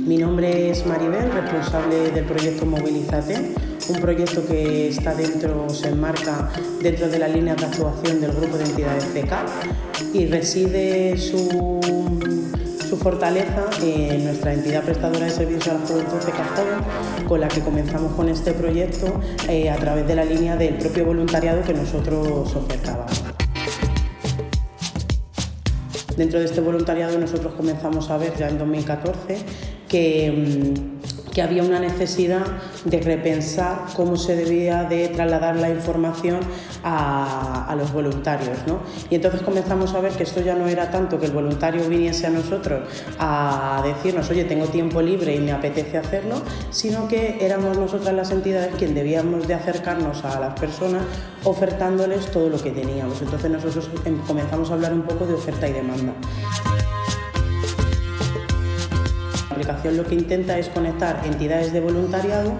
Mi nombre es Maribel, responsable del proyecto Movilizate, un proyecto que está dentro, se enmarca dentro de la línea de actuación del grupo de entidades CECA y reside su fortaleza en nuestra entidad prestadora de servicios a la juventud de Joven, con la que comenzamos con este proyecto eh, a través de la línea del propio voluntariado que nosotros ofertábamos. Dentro de este voluntariado nosotros comenzamos a ver ya en 2014 que mm, que había una necesidad de repensar cómo se debía de trasladar la información a, los voluntarios. ¿no? Y entonces comenzamos a ver que esto ya no era tanto que el voluntario viniese a nosotros a decirnos, oye, tengo tiempo libre y me apetece hacerlo, sino que éramos nosotras las entidades quien debíamos de acercarnos a las personas ofertándoles todo lo que teníamos. Entonces nosotros em, comenzamos a hablar un poco de oferta y demanda aplicación lo que intenta es conectar entidades de voluntariado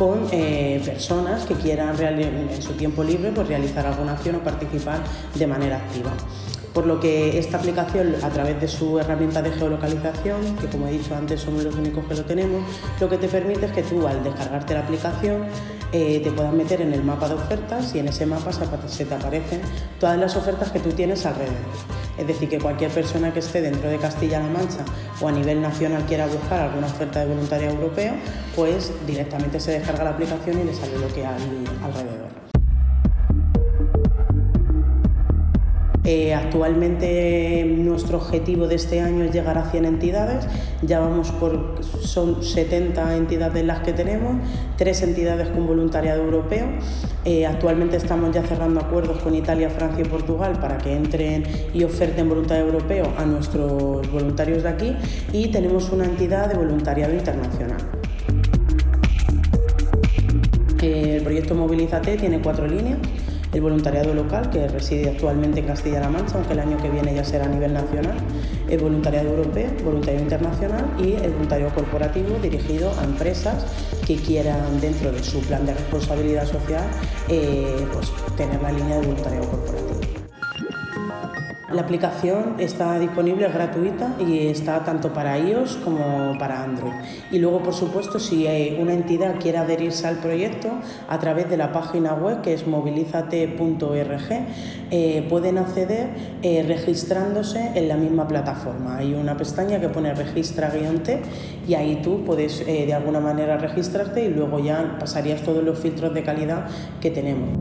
con eh, personas que quieran en su tiempo libre pues, realizar alguna acción o participar de manera activa. Por lo que esta aplicación, a través de su herramienta de geolocalización, que como he dicho antes somos los únicos que lo tenemos, lo que te permite es que tú al descargarte la aplicación eh, te puedas meter en el mapa de ofertas y en ese mapa se te aparecen todas las ofertas que tú tienes alrededor. Es decir, que cualquier persona que esté dentro de Castilla-La Mancha o a nivel nacional quiera buscar alguna oferta de voluntariado europeo, pues directamente se descarga la aplicación y le sale lo que hay alrededor. Eh, actualmente nuestro objetivo de este año es llegar a 100 entidades, ya vamos por, son 70 entidades las que tenemos, tres entidades con voluntariado europeo. Eh, actualmente estamos ya cerrando acuerdos con Italia, Francia y Portugal para que entren y oferten voluntariado europeo a nuestros voluntarios de aquí y tenemos una entidad de voluntariado internacional. El proyecto Movilízate tiene cuatro líneas el voluntariado local, que reside actualmente en Castilla-La Mancha, aunque el año que viene ya será a nivel nacional, el voluntariado europeo, voluntariado internacional y el voluntariado corporativo dirigido a empresas que quieran dentro de su plan de responsabilidad social eh, pues, tener la línea de voluntariado corporativo. La aplicación está disponible, es gratuita y está tanto para iOS como para Android. Y luego, por supuesto, si una entidad quiere adherirse al proyecto a través de la página web que es movilizate.org, eh, pueden acceder eh, registrándose en la misma plataforma. Hay una pestaña que pone registra-t y ahí tú puedes eh, de alguna manera registrarte y luego ya pasarías todos los filtros de calidad que tenemos.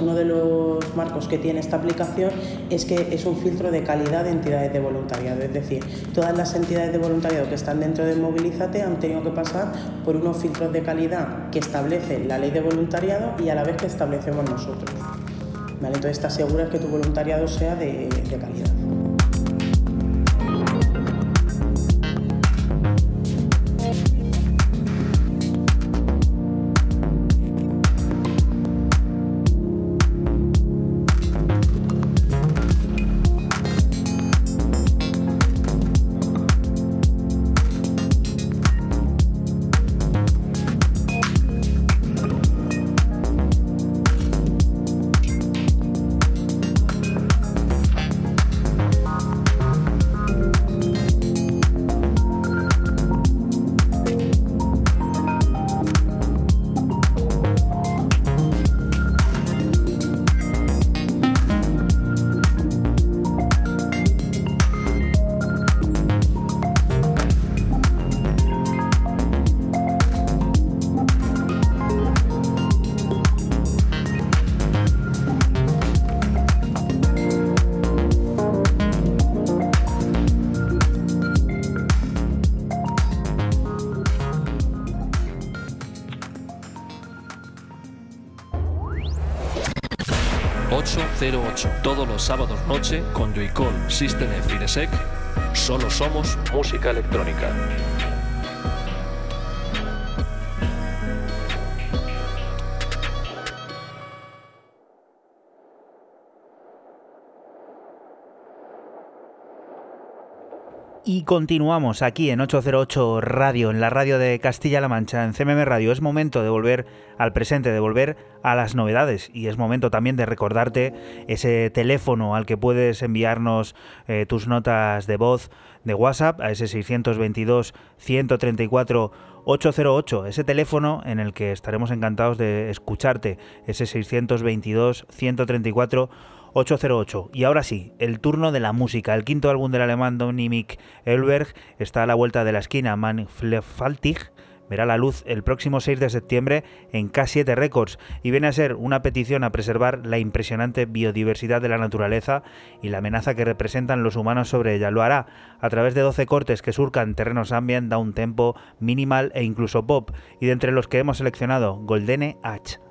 Uno de los marcos que tiene esta aplicación es que es un filtro de calidad de entidades de voluntariado. Es decir, todas las entidades de voluntariado que están dentro de Movilízate han tenido que pasar por unos filtros de calidad que establece la ley de voluntariado y a la vez que establecemos nosotros. Entonces te aseguras que tu voluntariado sea de calidad. Los sábados noche con Joycall, System F Solo somos música electrónica. Continuamos aquí en 808 Radio, en la radio de Castilla-La Mancha, en CMM Radio. Es momento de volver al presente, de volver a las novedades y es momento también de recordarte ese teléfono al que puedes enviarnos eh, tus notas de voz de WhatsApp a ese 622 134 808, ese teléfono en el que estaremos encantados de escucharte, ese 622 134 808. Y ahora sí, el turno de la música. El quinto álbum del alemán Dominik Elberg está a la vuelta de la esquina, Manflefaltig verá la luz el próximo 6 de septiembre en K7 Records y viene a ser una petición a preservar la impresionante biodiversidad de la naturaleza y la amenaza que representan los humanos sobre ella. Lo hará a través de 12 cortes que surcan terrenos ambient, da un tempo minimal e incluso pop y de entre los que hemos seleccionado Goldene H.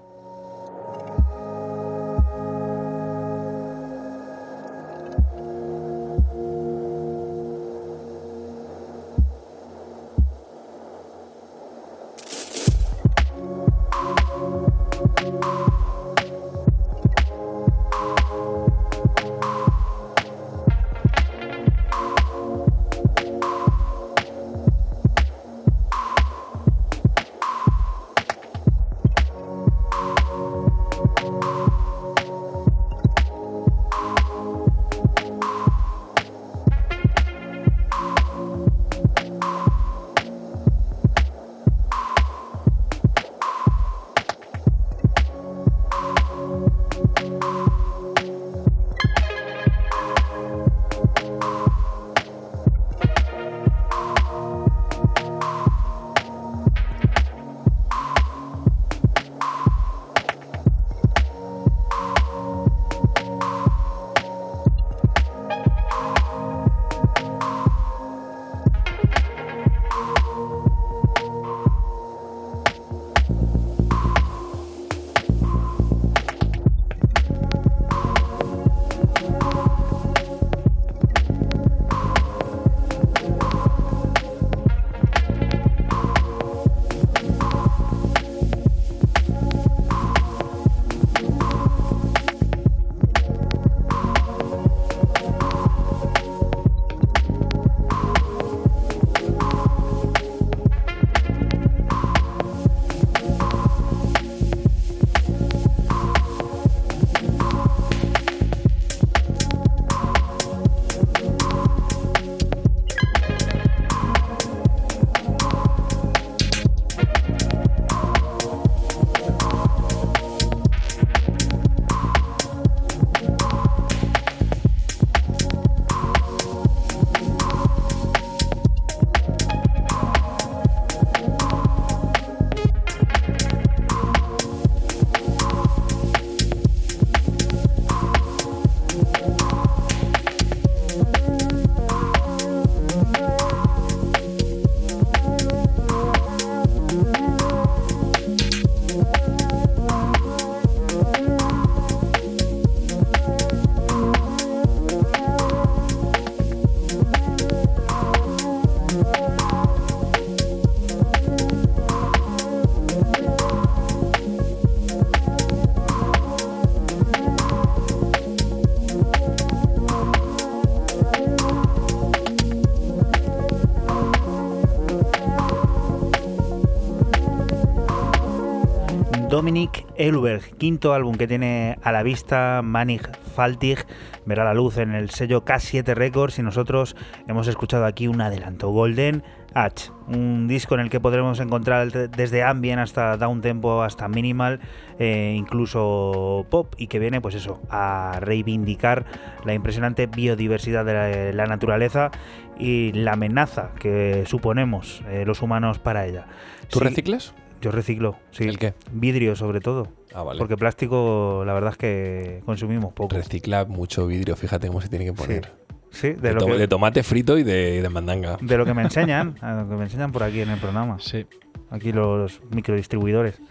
Dominic Elberg, quinto álbum que tiene a la vista, Manig Faltig, verá la luz en el sello K7 Records y nosotros hemos escuchado aquí un adelanto, Golden H, un disco en el que podremos encontrar desde ambient hasta down tempo hasta minimal, eh, incluso pop y que viene pues eso a reivindicar la impresionante biodiversidad de la, naturaleza y la amenaza que suponemos eh, los humanos para ella. ¿Tú reciclas? Yo reciclo, sí. ¿El qué? Vidrio sobre todo. Ah, vale. Porque plástico, la verdad es que consumimos poco. Recicla mucho vidrio, fíjate cómo se tiene que poner. Sí, de, lo que, de, tomate frito y de, de, mandanga. De lo que me enseñan, lo que me enseñan por aquí en el programa. Sí. Aquí los microdistribuidores.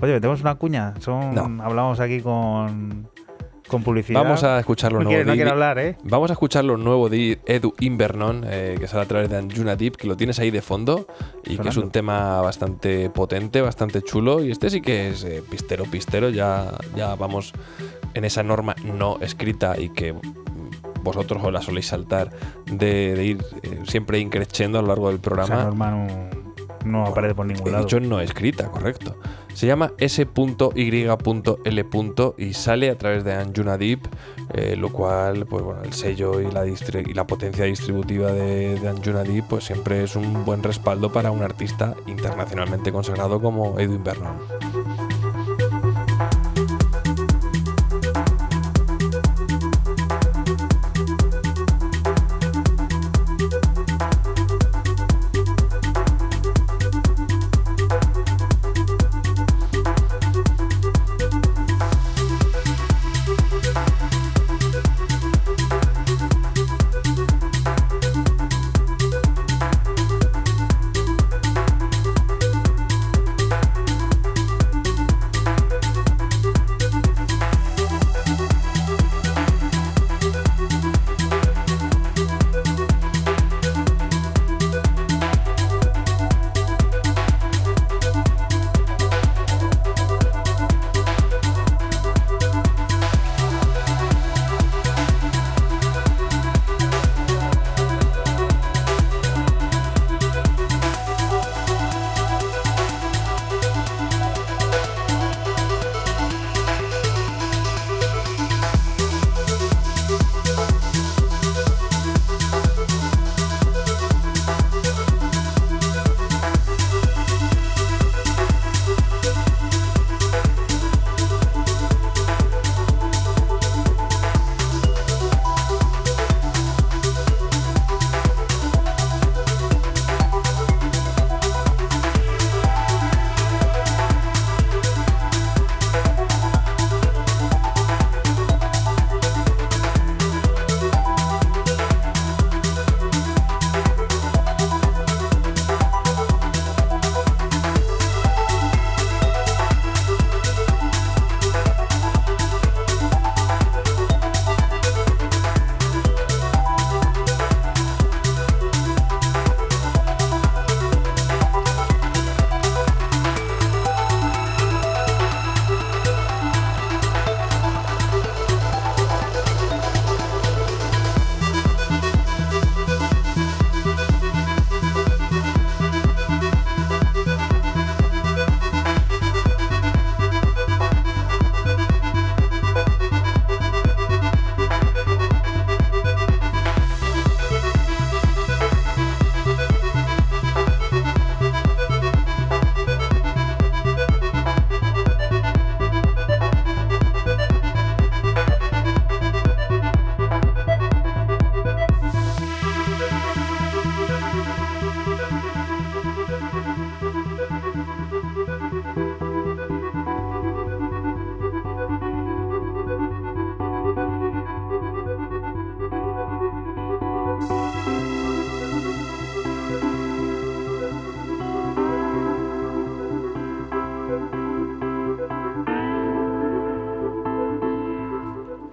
Oye, tenemos una cuña. Son, Hablamos aquí con con publicidad. Vamos a escuchar lo nuevo. de, hablar, ¿eh? Vamos a escuchar lo nuevo de Edu Invernon, eh, que sale a través de Anjuna Deep, que lo tienes ahí de fondo y que es un tema bastante potente, bastante chulo. Y este sí que es eh, pistero, pistero. Ya, ya vamos en esa norma no escrita y que vosotros os la soléis saltar de, de ir eh, siempre increciendo a lo largo del programa. norma no, no aparece por ningún lado. dicho no escrita, correcto. Se llama S.Y.L. y sale a través de Anjuna Deep, eh, lo cual, pues bueno, el sello y la, y la potencia distributiva de, de Anjuna Deep, pues siempre es un buen respaldo para un artista internacionalmente consagrado como Edwin Vernon.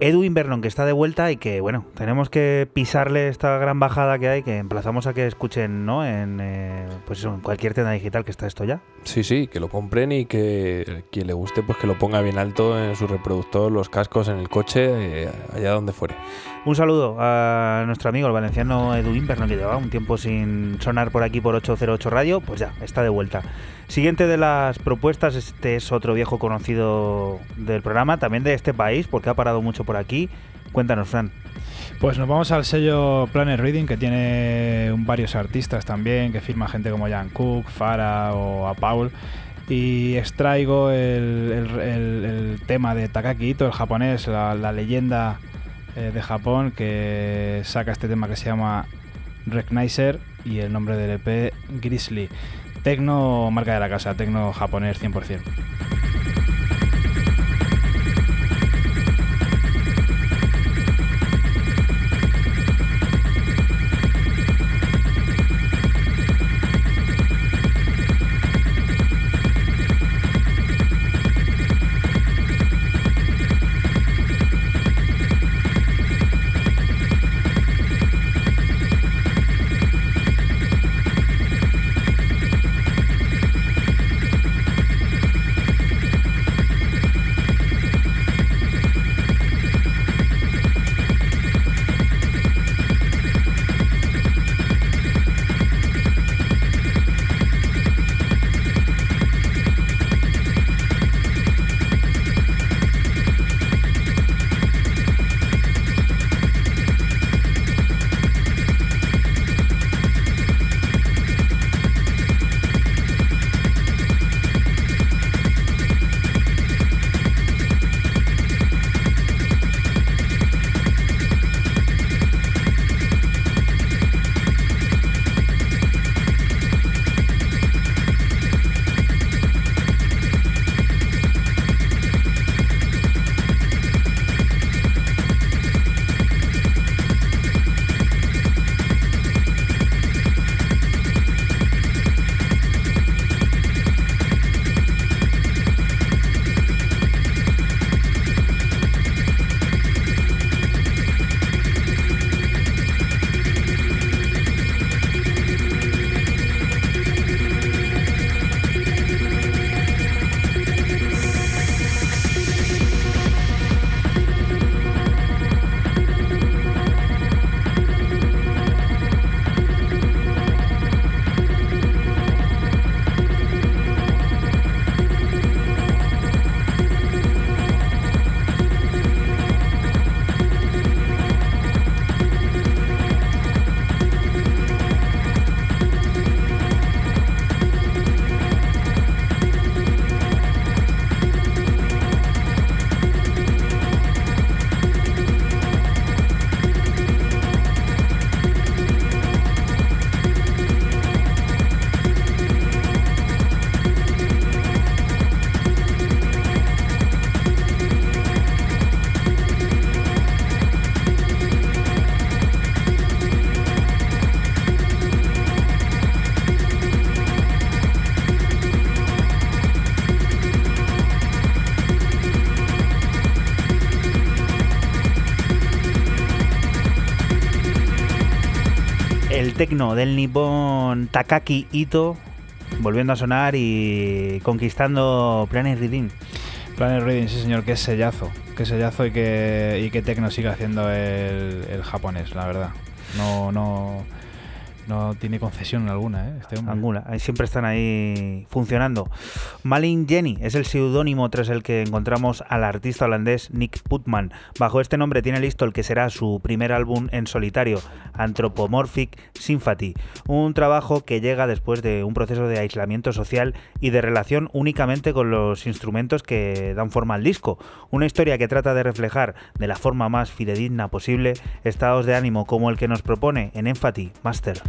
Edwin Vernon, que está de vuelta y que, bueno, tenemos que pisarle esta gran bajada que hay, que emplazamos a que escuchen, ¿no? En, eh, pues eso, en cualquier tienda digital que está esto ya. Sí, sí, que lo compren y que quien le guste, pues que lo ponga bien alto en su reproductor, los cascos, en el coche, eh, allá donde fuere. Un saludo a nuestro amigo el valenciano Edwin Vernon, que llevaba un tiempo sin sonar por aquí por 808 Radio, pues ya, está de vuelta. Siguiente de las propuestas, este es otro viejo conocido del programa, también de este país, porque ha parado mucho por aquí. Cuéntanos, Fran. Pues nos vamos al sello Planet Reading, que tiene varios artistas también, que firma gente como Jan Cook, Farah o a Paul. Y extraigo el, tema de Takaki Ito, el japonés, la, la leyenda eh, de Japón, que saca este tema que se llama Recognizer y el nombre del EP Grizzly. Tecno, marca de la casa, tecno japonés 100%. El tecno del nipón Takaki Ito volviendo a sonar y conquistando Planet Reading. Planet Reading, sí señor, qué sellazo, qué sellazo y que, y qué tecno sigue haciendo el, el japonés, la verdad. No, no, no tiene concesión alguna, ¿eh? Este hombre. Siempre están ahí funcionando. Malin Jenny es el seudónimo tras el que encontramos al artista holandés Nick Putman. Bajo este nombre tiene listo el que será su primer álbum en solitario, Anthropomorphic Sympathy, un trabajo que llega después de un proceso de aislamiento social y de relación únicamente con los instrumentos que dan forma al disco. Una historia que trata de reflejar de la forma más fidedigna posible estados de ánimo como el que nos propone en Empathy Master.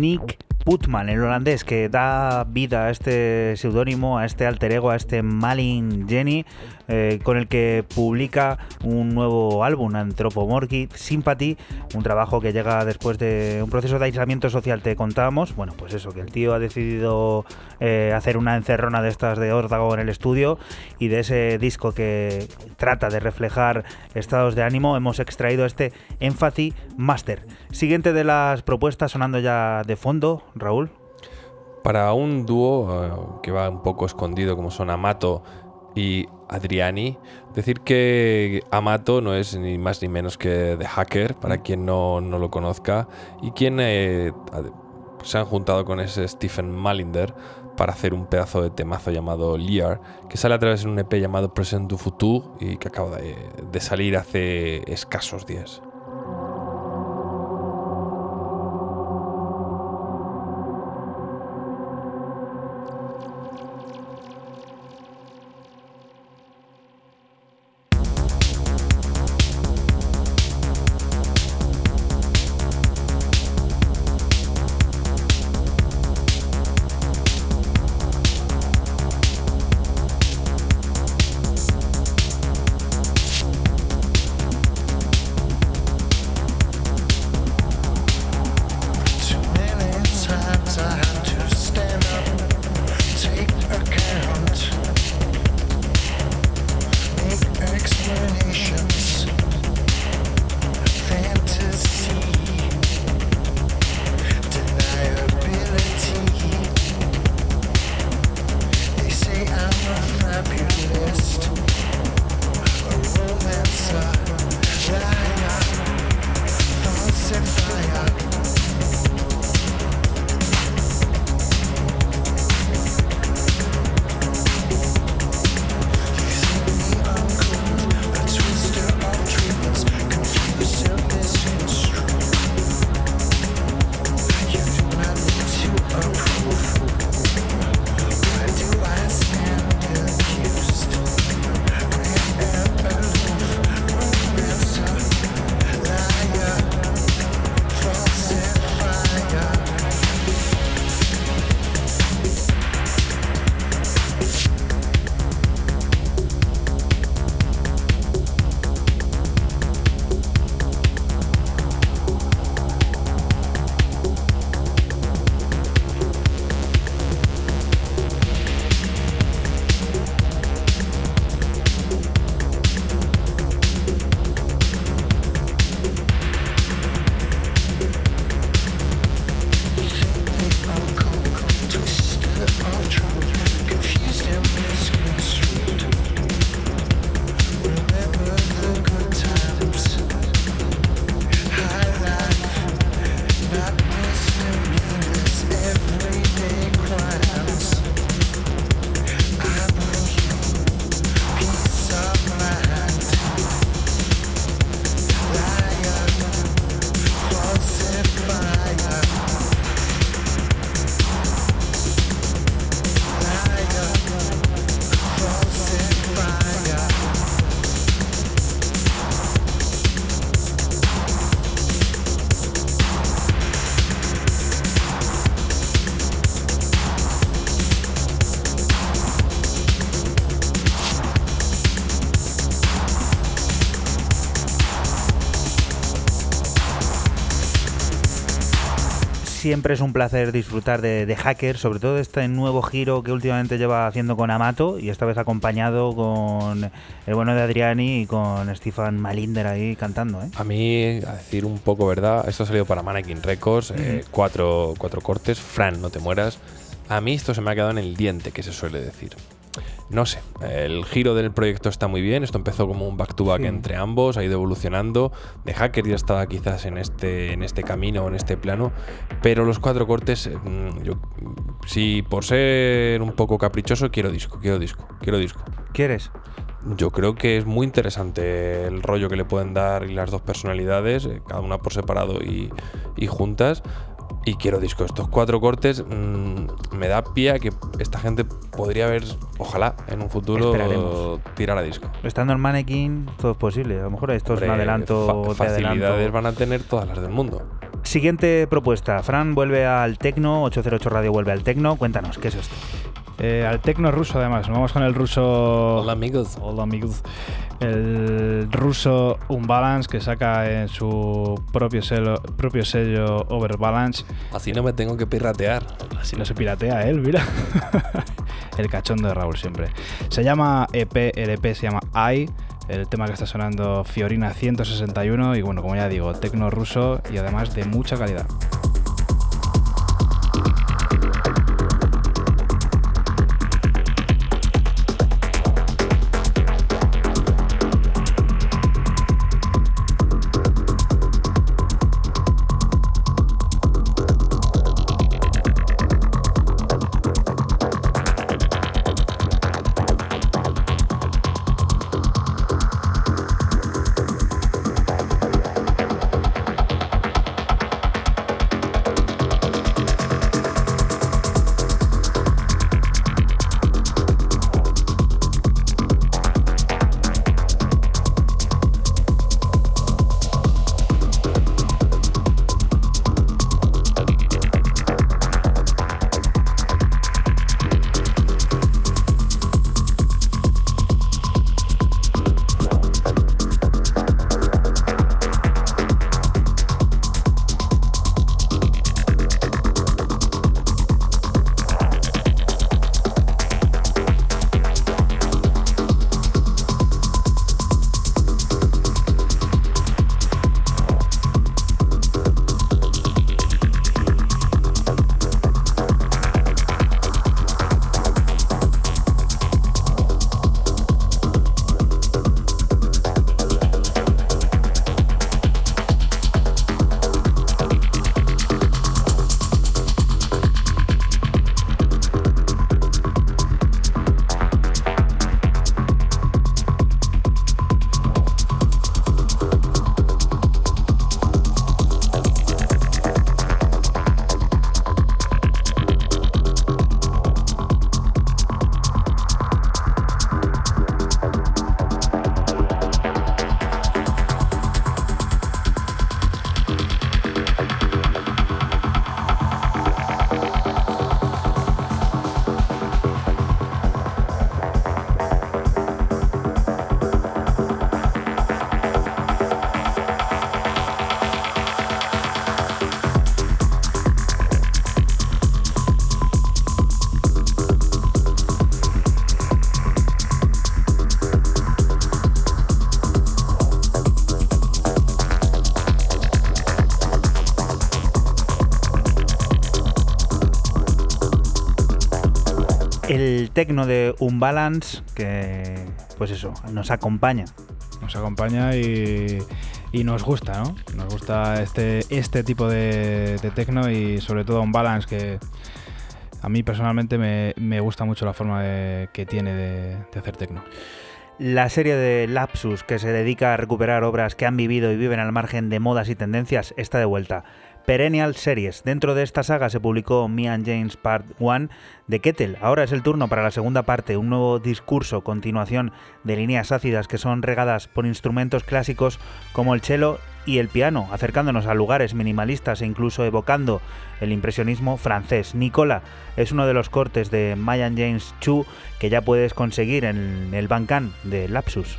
Nick Putman, el holandés que da vida a este seudónimo, a este alter ego, a este Malin Jenny, eh, con el que publica un nuevo álbum, Anthropomorphic Sympathy, un trabajo que llega después de un proceso de aislamiento social, te contábamos. Bueno, pues eso, que el tío ha decidido eh, hacer una encerrona de estas de órdago en el estudio y de ese disco que trata de reflejar estados de ánimo, hemos extraído este Empathy Master. Siguiente de las propuestas sonando ya de fondo, Raúl. Para un dúo eh, que va un poco escondido como son Amato y Adriani, decir que Amato no es ni más ni menos que The Hacker, para quien no, no lo conozca, y quien eh, se han juntado con ese Stephen Malinder para hacer un pedazo de temazo llamado Lear, que sale a través de un EP llamado Present du Futur y que acaba de, de salir hace escasos días. Siempre es un placer disfrutar de, de Hacker, sobre todo este nuevo giro que últimamente lleva haciendo con Amato y esta vez acompañado con el bueno de Adriani y con Stefan Malinder ahí cantando. ¿eh? A mí, a decir un poco verdad, esto ha salido para Mannequin Records, eh, cuatro, cuatro cortes, Fran, no te mueras. A mí esto se me ha quedado en el diente, que se suele decir. No sé, el giro del proyecto está muy bien. Esto empezó como un back to back Sí. entre ambos, ha ido evolucionando. De Hacker ya estaba quizás en este, en este camino, en este plano. Pero los cuatro cortes, mm, yo, si por ser un poco caprichoso, quiero disco, quiero disco, quiero disco. ¿Quieres? Yo creo que es muy interesante el rollo que le pueden dar y las dos personalidades, eh, cada una por separado y, y juntas. Y quiero disco. Estos cuatro cortes mm, me da pie a que esta gente podría ver, ojalá, en un futuro Esperaremos. tirar a disco. Estando en Mannequin, todo es posible. A lo mejor esto es un adelanto. fa- de facilidades adelanto. van a tener todas las del mundo. Siguiente propuesta. Fran vuelve al Tecno, 808 Radio vuelve al Tecno. Cuéntanos, ¿qué es esto? Eh, al tecno ruso, además. Vamos con el ruso. Hola amigos. Hola amigos. El ruso Unbalance que saca en su propio sello, propio sello Overbalance. Así no me tengo que piratear. Así no se piratea él, mira. el cachondo de Raúl siempre. Se llama EP, el EP se llama I. El tema que está sonando Fiorina 161 y bueno, como ya digo, tecno ruso y además de mucha calidad. Tecno de Unbalance, que pues eso, nos acompaña. Nos acompaña y, y nos gusta, ¿no? Nos gusta este, este tipo de, de tecno y sobre todo Unbalance que a mí personalmente me, me gusta mucho la forma de- que tiene de, de hacer tecno. La serie de Lapsus, que se dedica a recuperar obras que han vivido y viven al margen de modas y tendencias, está de vuelta. Perennial Series. Dentro de esta saga se publicó Me and James Part 1 de Kettle. Ahora es el turno para la segunda parte, un nuevo discurso, continuación de líneas ácidas que son regadas por instrumentos clásicos como el cello y el piano, acercándonos a lugares minimalistas e incluso evocando el impresionismo francés. Nicola es uno de los cortes de Mayan James Chu que ya puedes conseguir en el Bandcamp de Lapsus.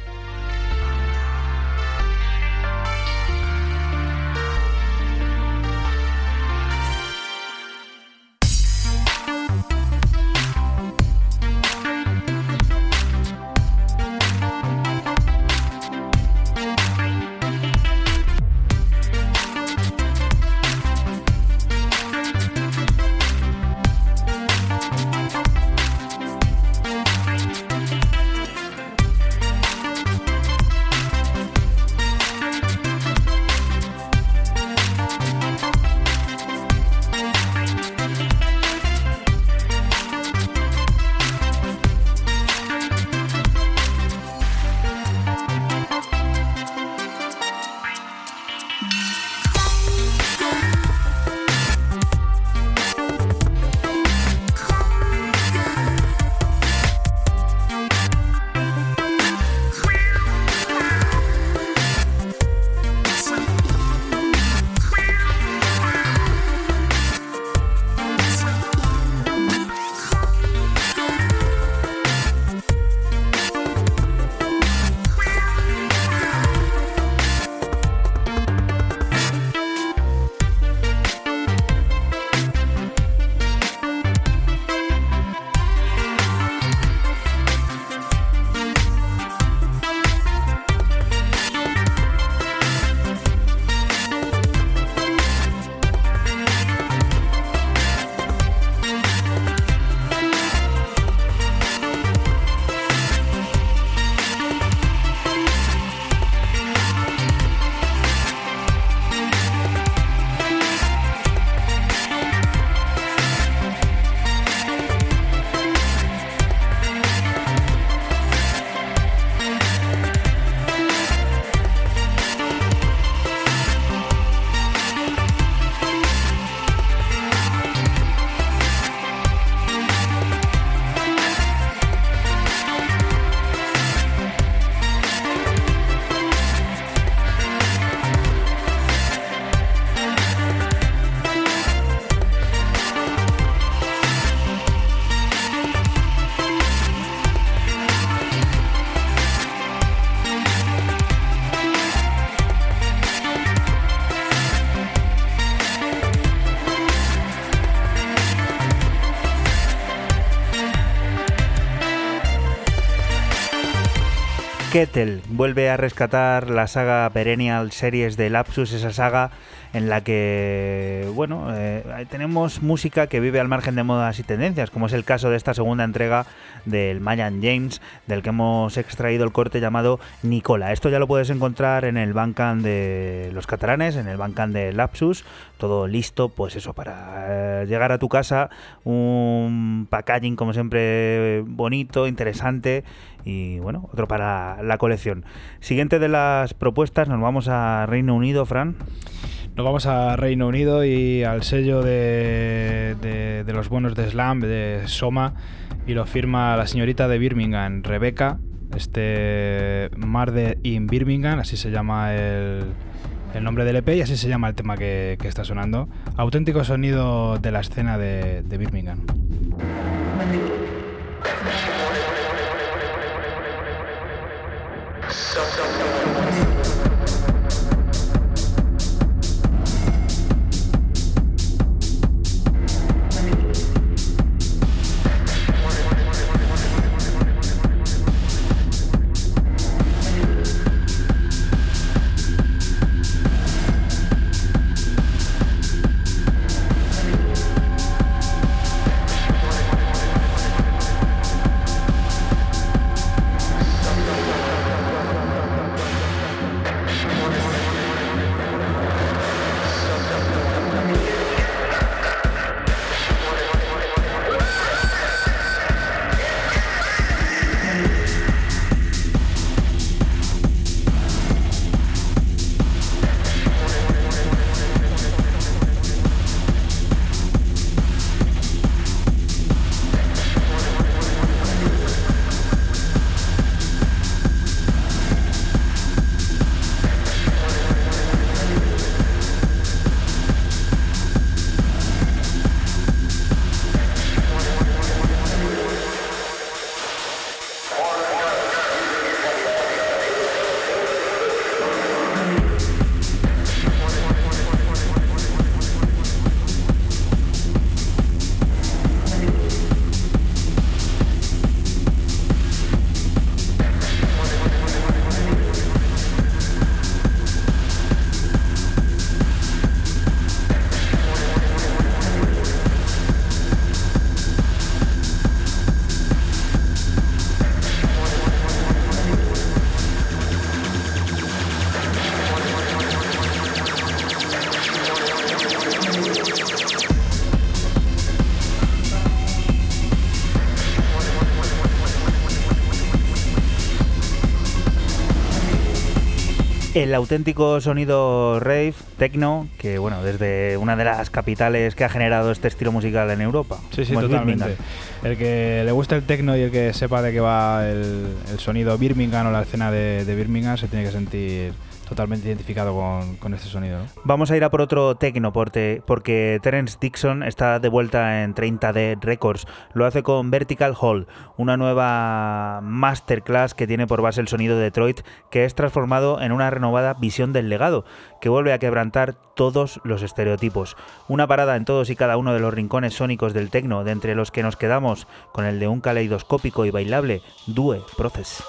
Kettle vuelve a rescatar la saga Perennial Series de Lapsus, esa saga en la que, bueno, eh, tenemos música que vive al margen de modas y tendencias, como es el caso de esta segunda entrega del Mayan James, del que hemos extraído el corte llamado Nicola. Esto ya lo puedes encontrar en el Bancan de los catalanes, en el Bancan de Lapsus, todo listo, pues eso, para eh, llegar a tu casa, un packaging como siempre bonito, interesante y bueno, otro para la colección. Siguiente de las propuestas, nos vamos a Reino Unido, Fran. Nos vamos a Reino Unido y al sello de, de, los bonos de Slam, de Soma, y lo firma la señorita de Birmingham, Rebeca. Este Mar de in Birmingham, así se llama el, el nombre del EP y así se llama el tema que, que, está sonando. Auténtico sonido de la escena de Birmingham. El auténtico sonido rave, techno, que bueno, desde una de las capitales que ha generado este estilo musical en Europa. Sí, sí, totalmente. El que le guste el techno y el que sepa de qué va el, sonido Birmingham o la escena de, de Birmingham se tiene que sentir identificado con, este sonido. Vamos a ir a por otro tecno, porque, porque Terence Dixon está de vuelta en 30D Records. Lo hace con Vertical Hall, una nueva masterclass que tiene por base el sonido de Detroit, que es transformado en una renovada visión del legado, que vuelve a quebrantar todos los estereotipos. Una parada en todos y cada uno de los rincones sónicos del tecno, de entre los que nos quedamos con el de un caleidoscópico y bailable Due Process.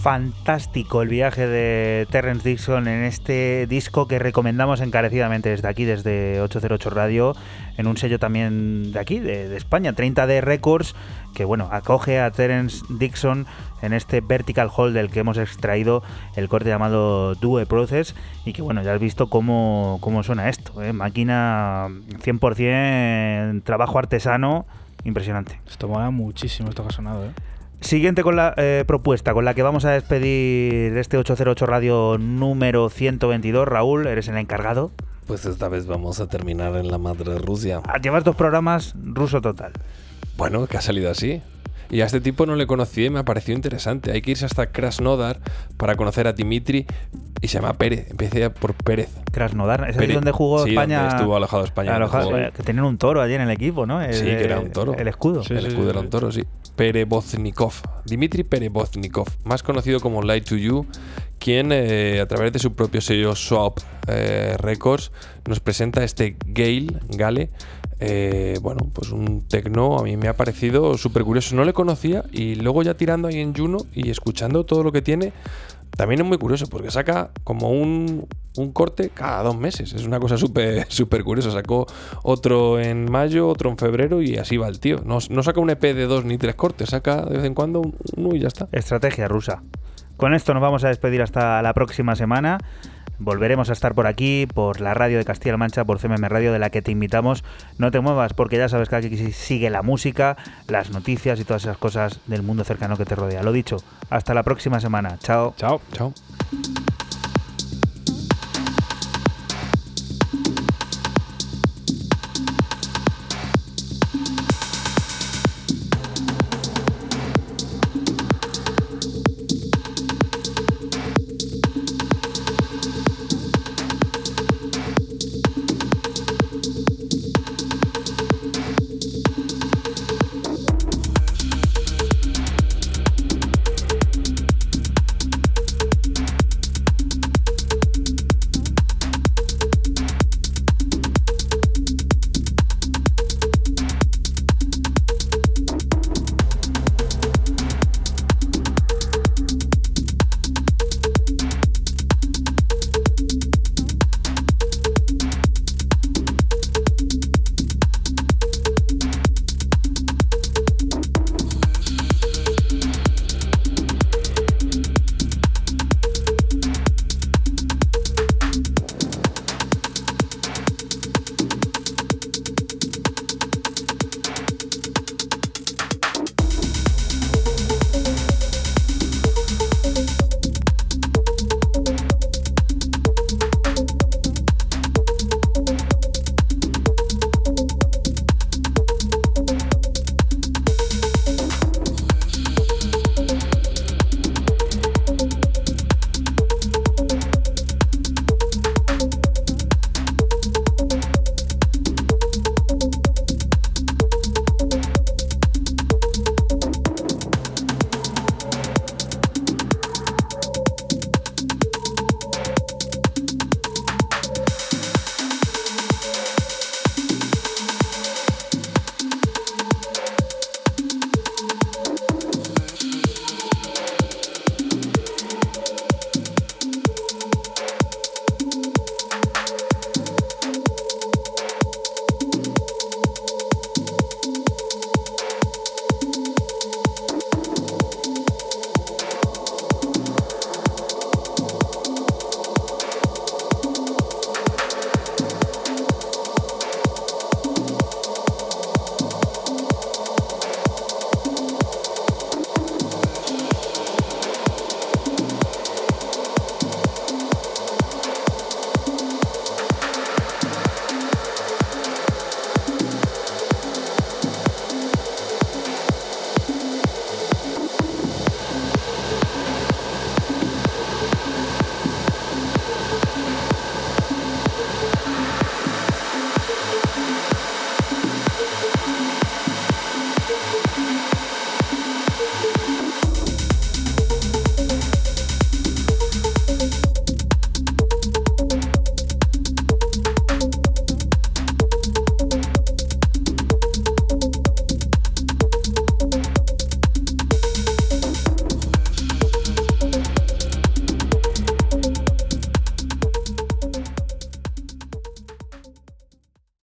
Fantástico el viaje de Terrence Dixon en este disco que recomendamos encarecidamente desde aquí, desde 808 Radio, en un sello también de aquí, de, España, 30D Records, que bueno, acoge a Terrence Dixon en este Vertical Hall del que hemos extraído el corte llamado Due Process y que bueno, ya has visto cómo, cómo suena esto, ¿eh? máquina 100% trabajo artesano, impresionante. Esto mola muchísimo esto que ha sonado, ¿eh? Siguiente con la eh, propuesta con la que vamos a despedir este 808 Radio número 122. Raúl, eres el encargado. Pues esta vez vamos a terminar en la madre Rusia. A llevar dos programas ruso total. Bueno, que ha salido así. Y a este tipo no le conocí y me ha parecido interesante. Hay que irse hasta Krasnodar para conocer a Dimitri y se llama Pérez. Empecé por Pérez. Krasnodar, ¿es ahí donde jugó sí, España? Donde estuvo alojado España. Eh, que tenían un toro allí en el equipo, ¿no? sí, que era un toro. El escudo. el escudo era un toro, sí. Perevoznikov. Dimitri Perevoznikov, más conocido como Light to You, quien eh, a través de su propio sello Swap eh, Records nos presenta este Gale, Gale, eh, bueno, pues un tecno a mí me ha parecido súper curioso. No le conocía y luego ya tirando ahí en Juno y escuchando todo lo que tiene, también es muy curioso porque saca como un, corte cada dos meses. Es una cosa súper súper curiosa. Sacó otro en mayo, otro en febrero y así va el tío. No, no saca un EP de dos ni tres cortes, saca de vez en cuando uno y ya está. Estrategia rusa. Con esto nos vamos a despedir hasta la próxima semana. Volveremos a estar por aquí, por la radio de Castilla-La Mancha, por CMM Radio, de la que te invitamos. No te muevas, porque ya sabes que aquí sigue la música, las noticias y todas esas cosas del mundo cercano que te rodea. Lo dicho, hasta la próxima semana. Chao. Chao. Chao.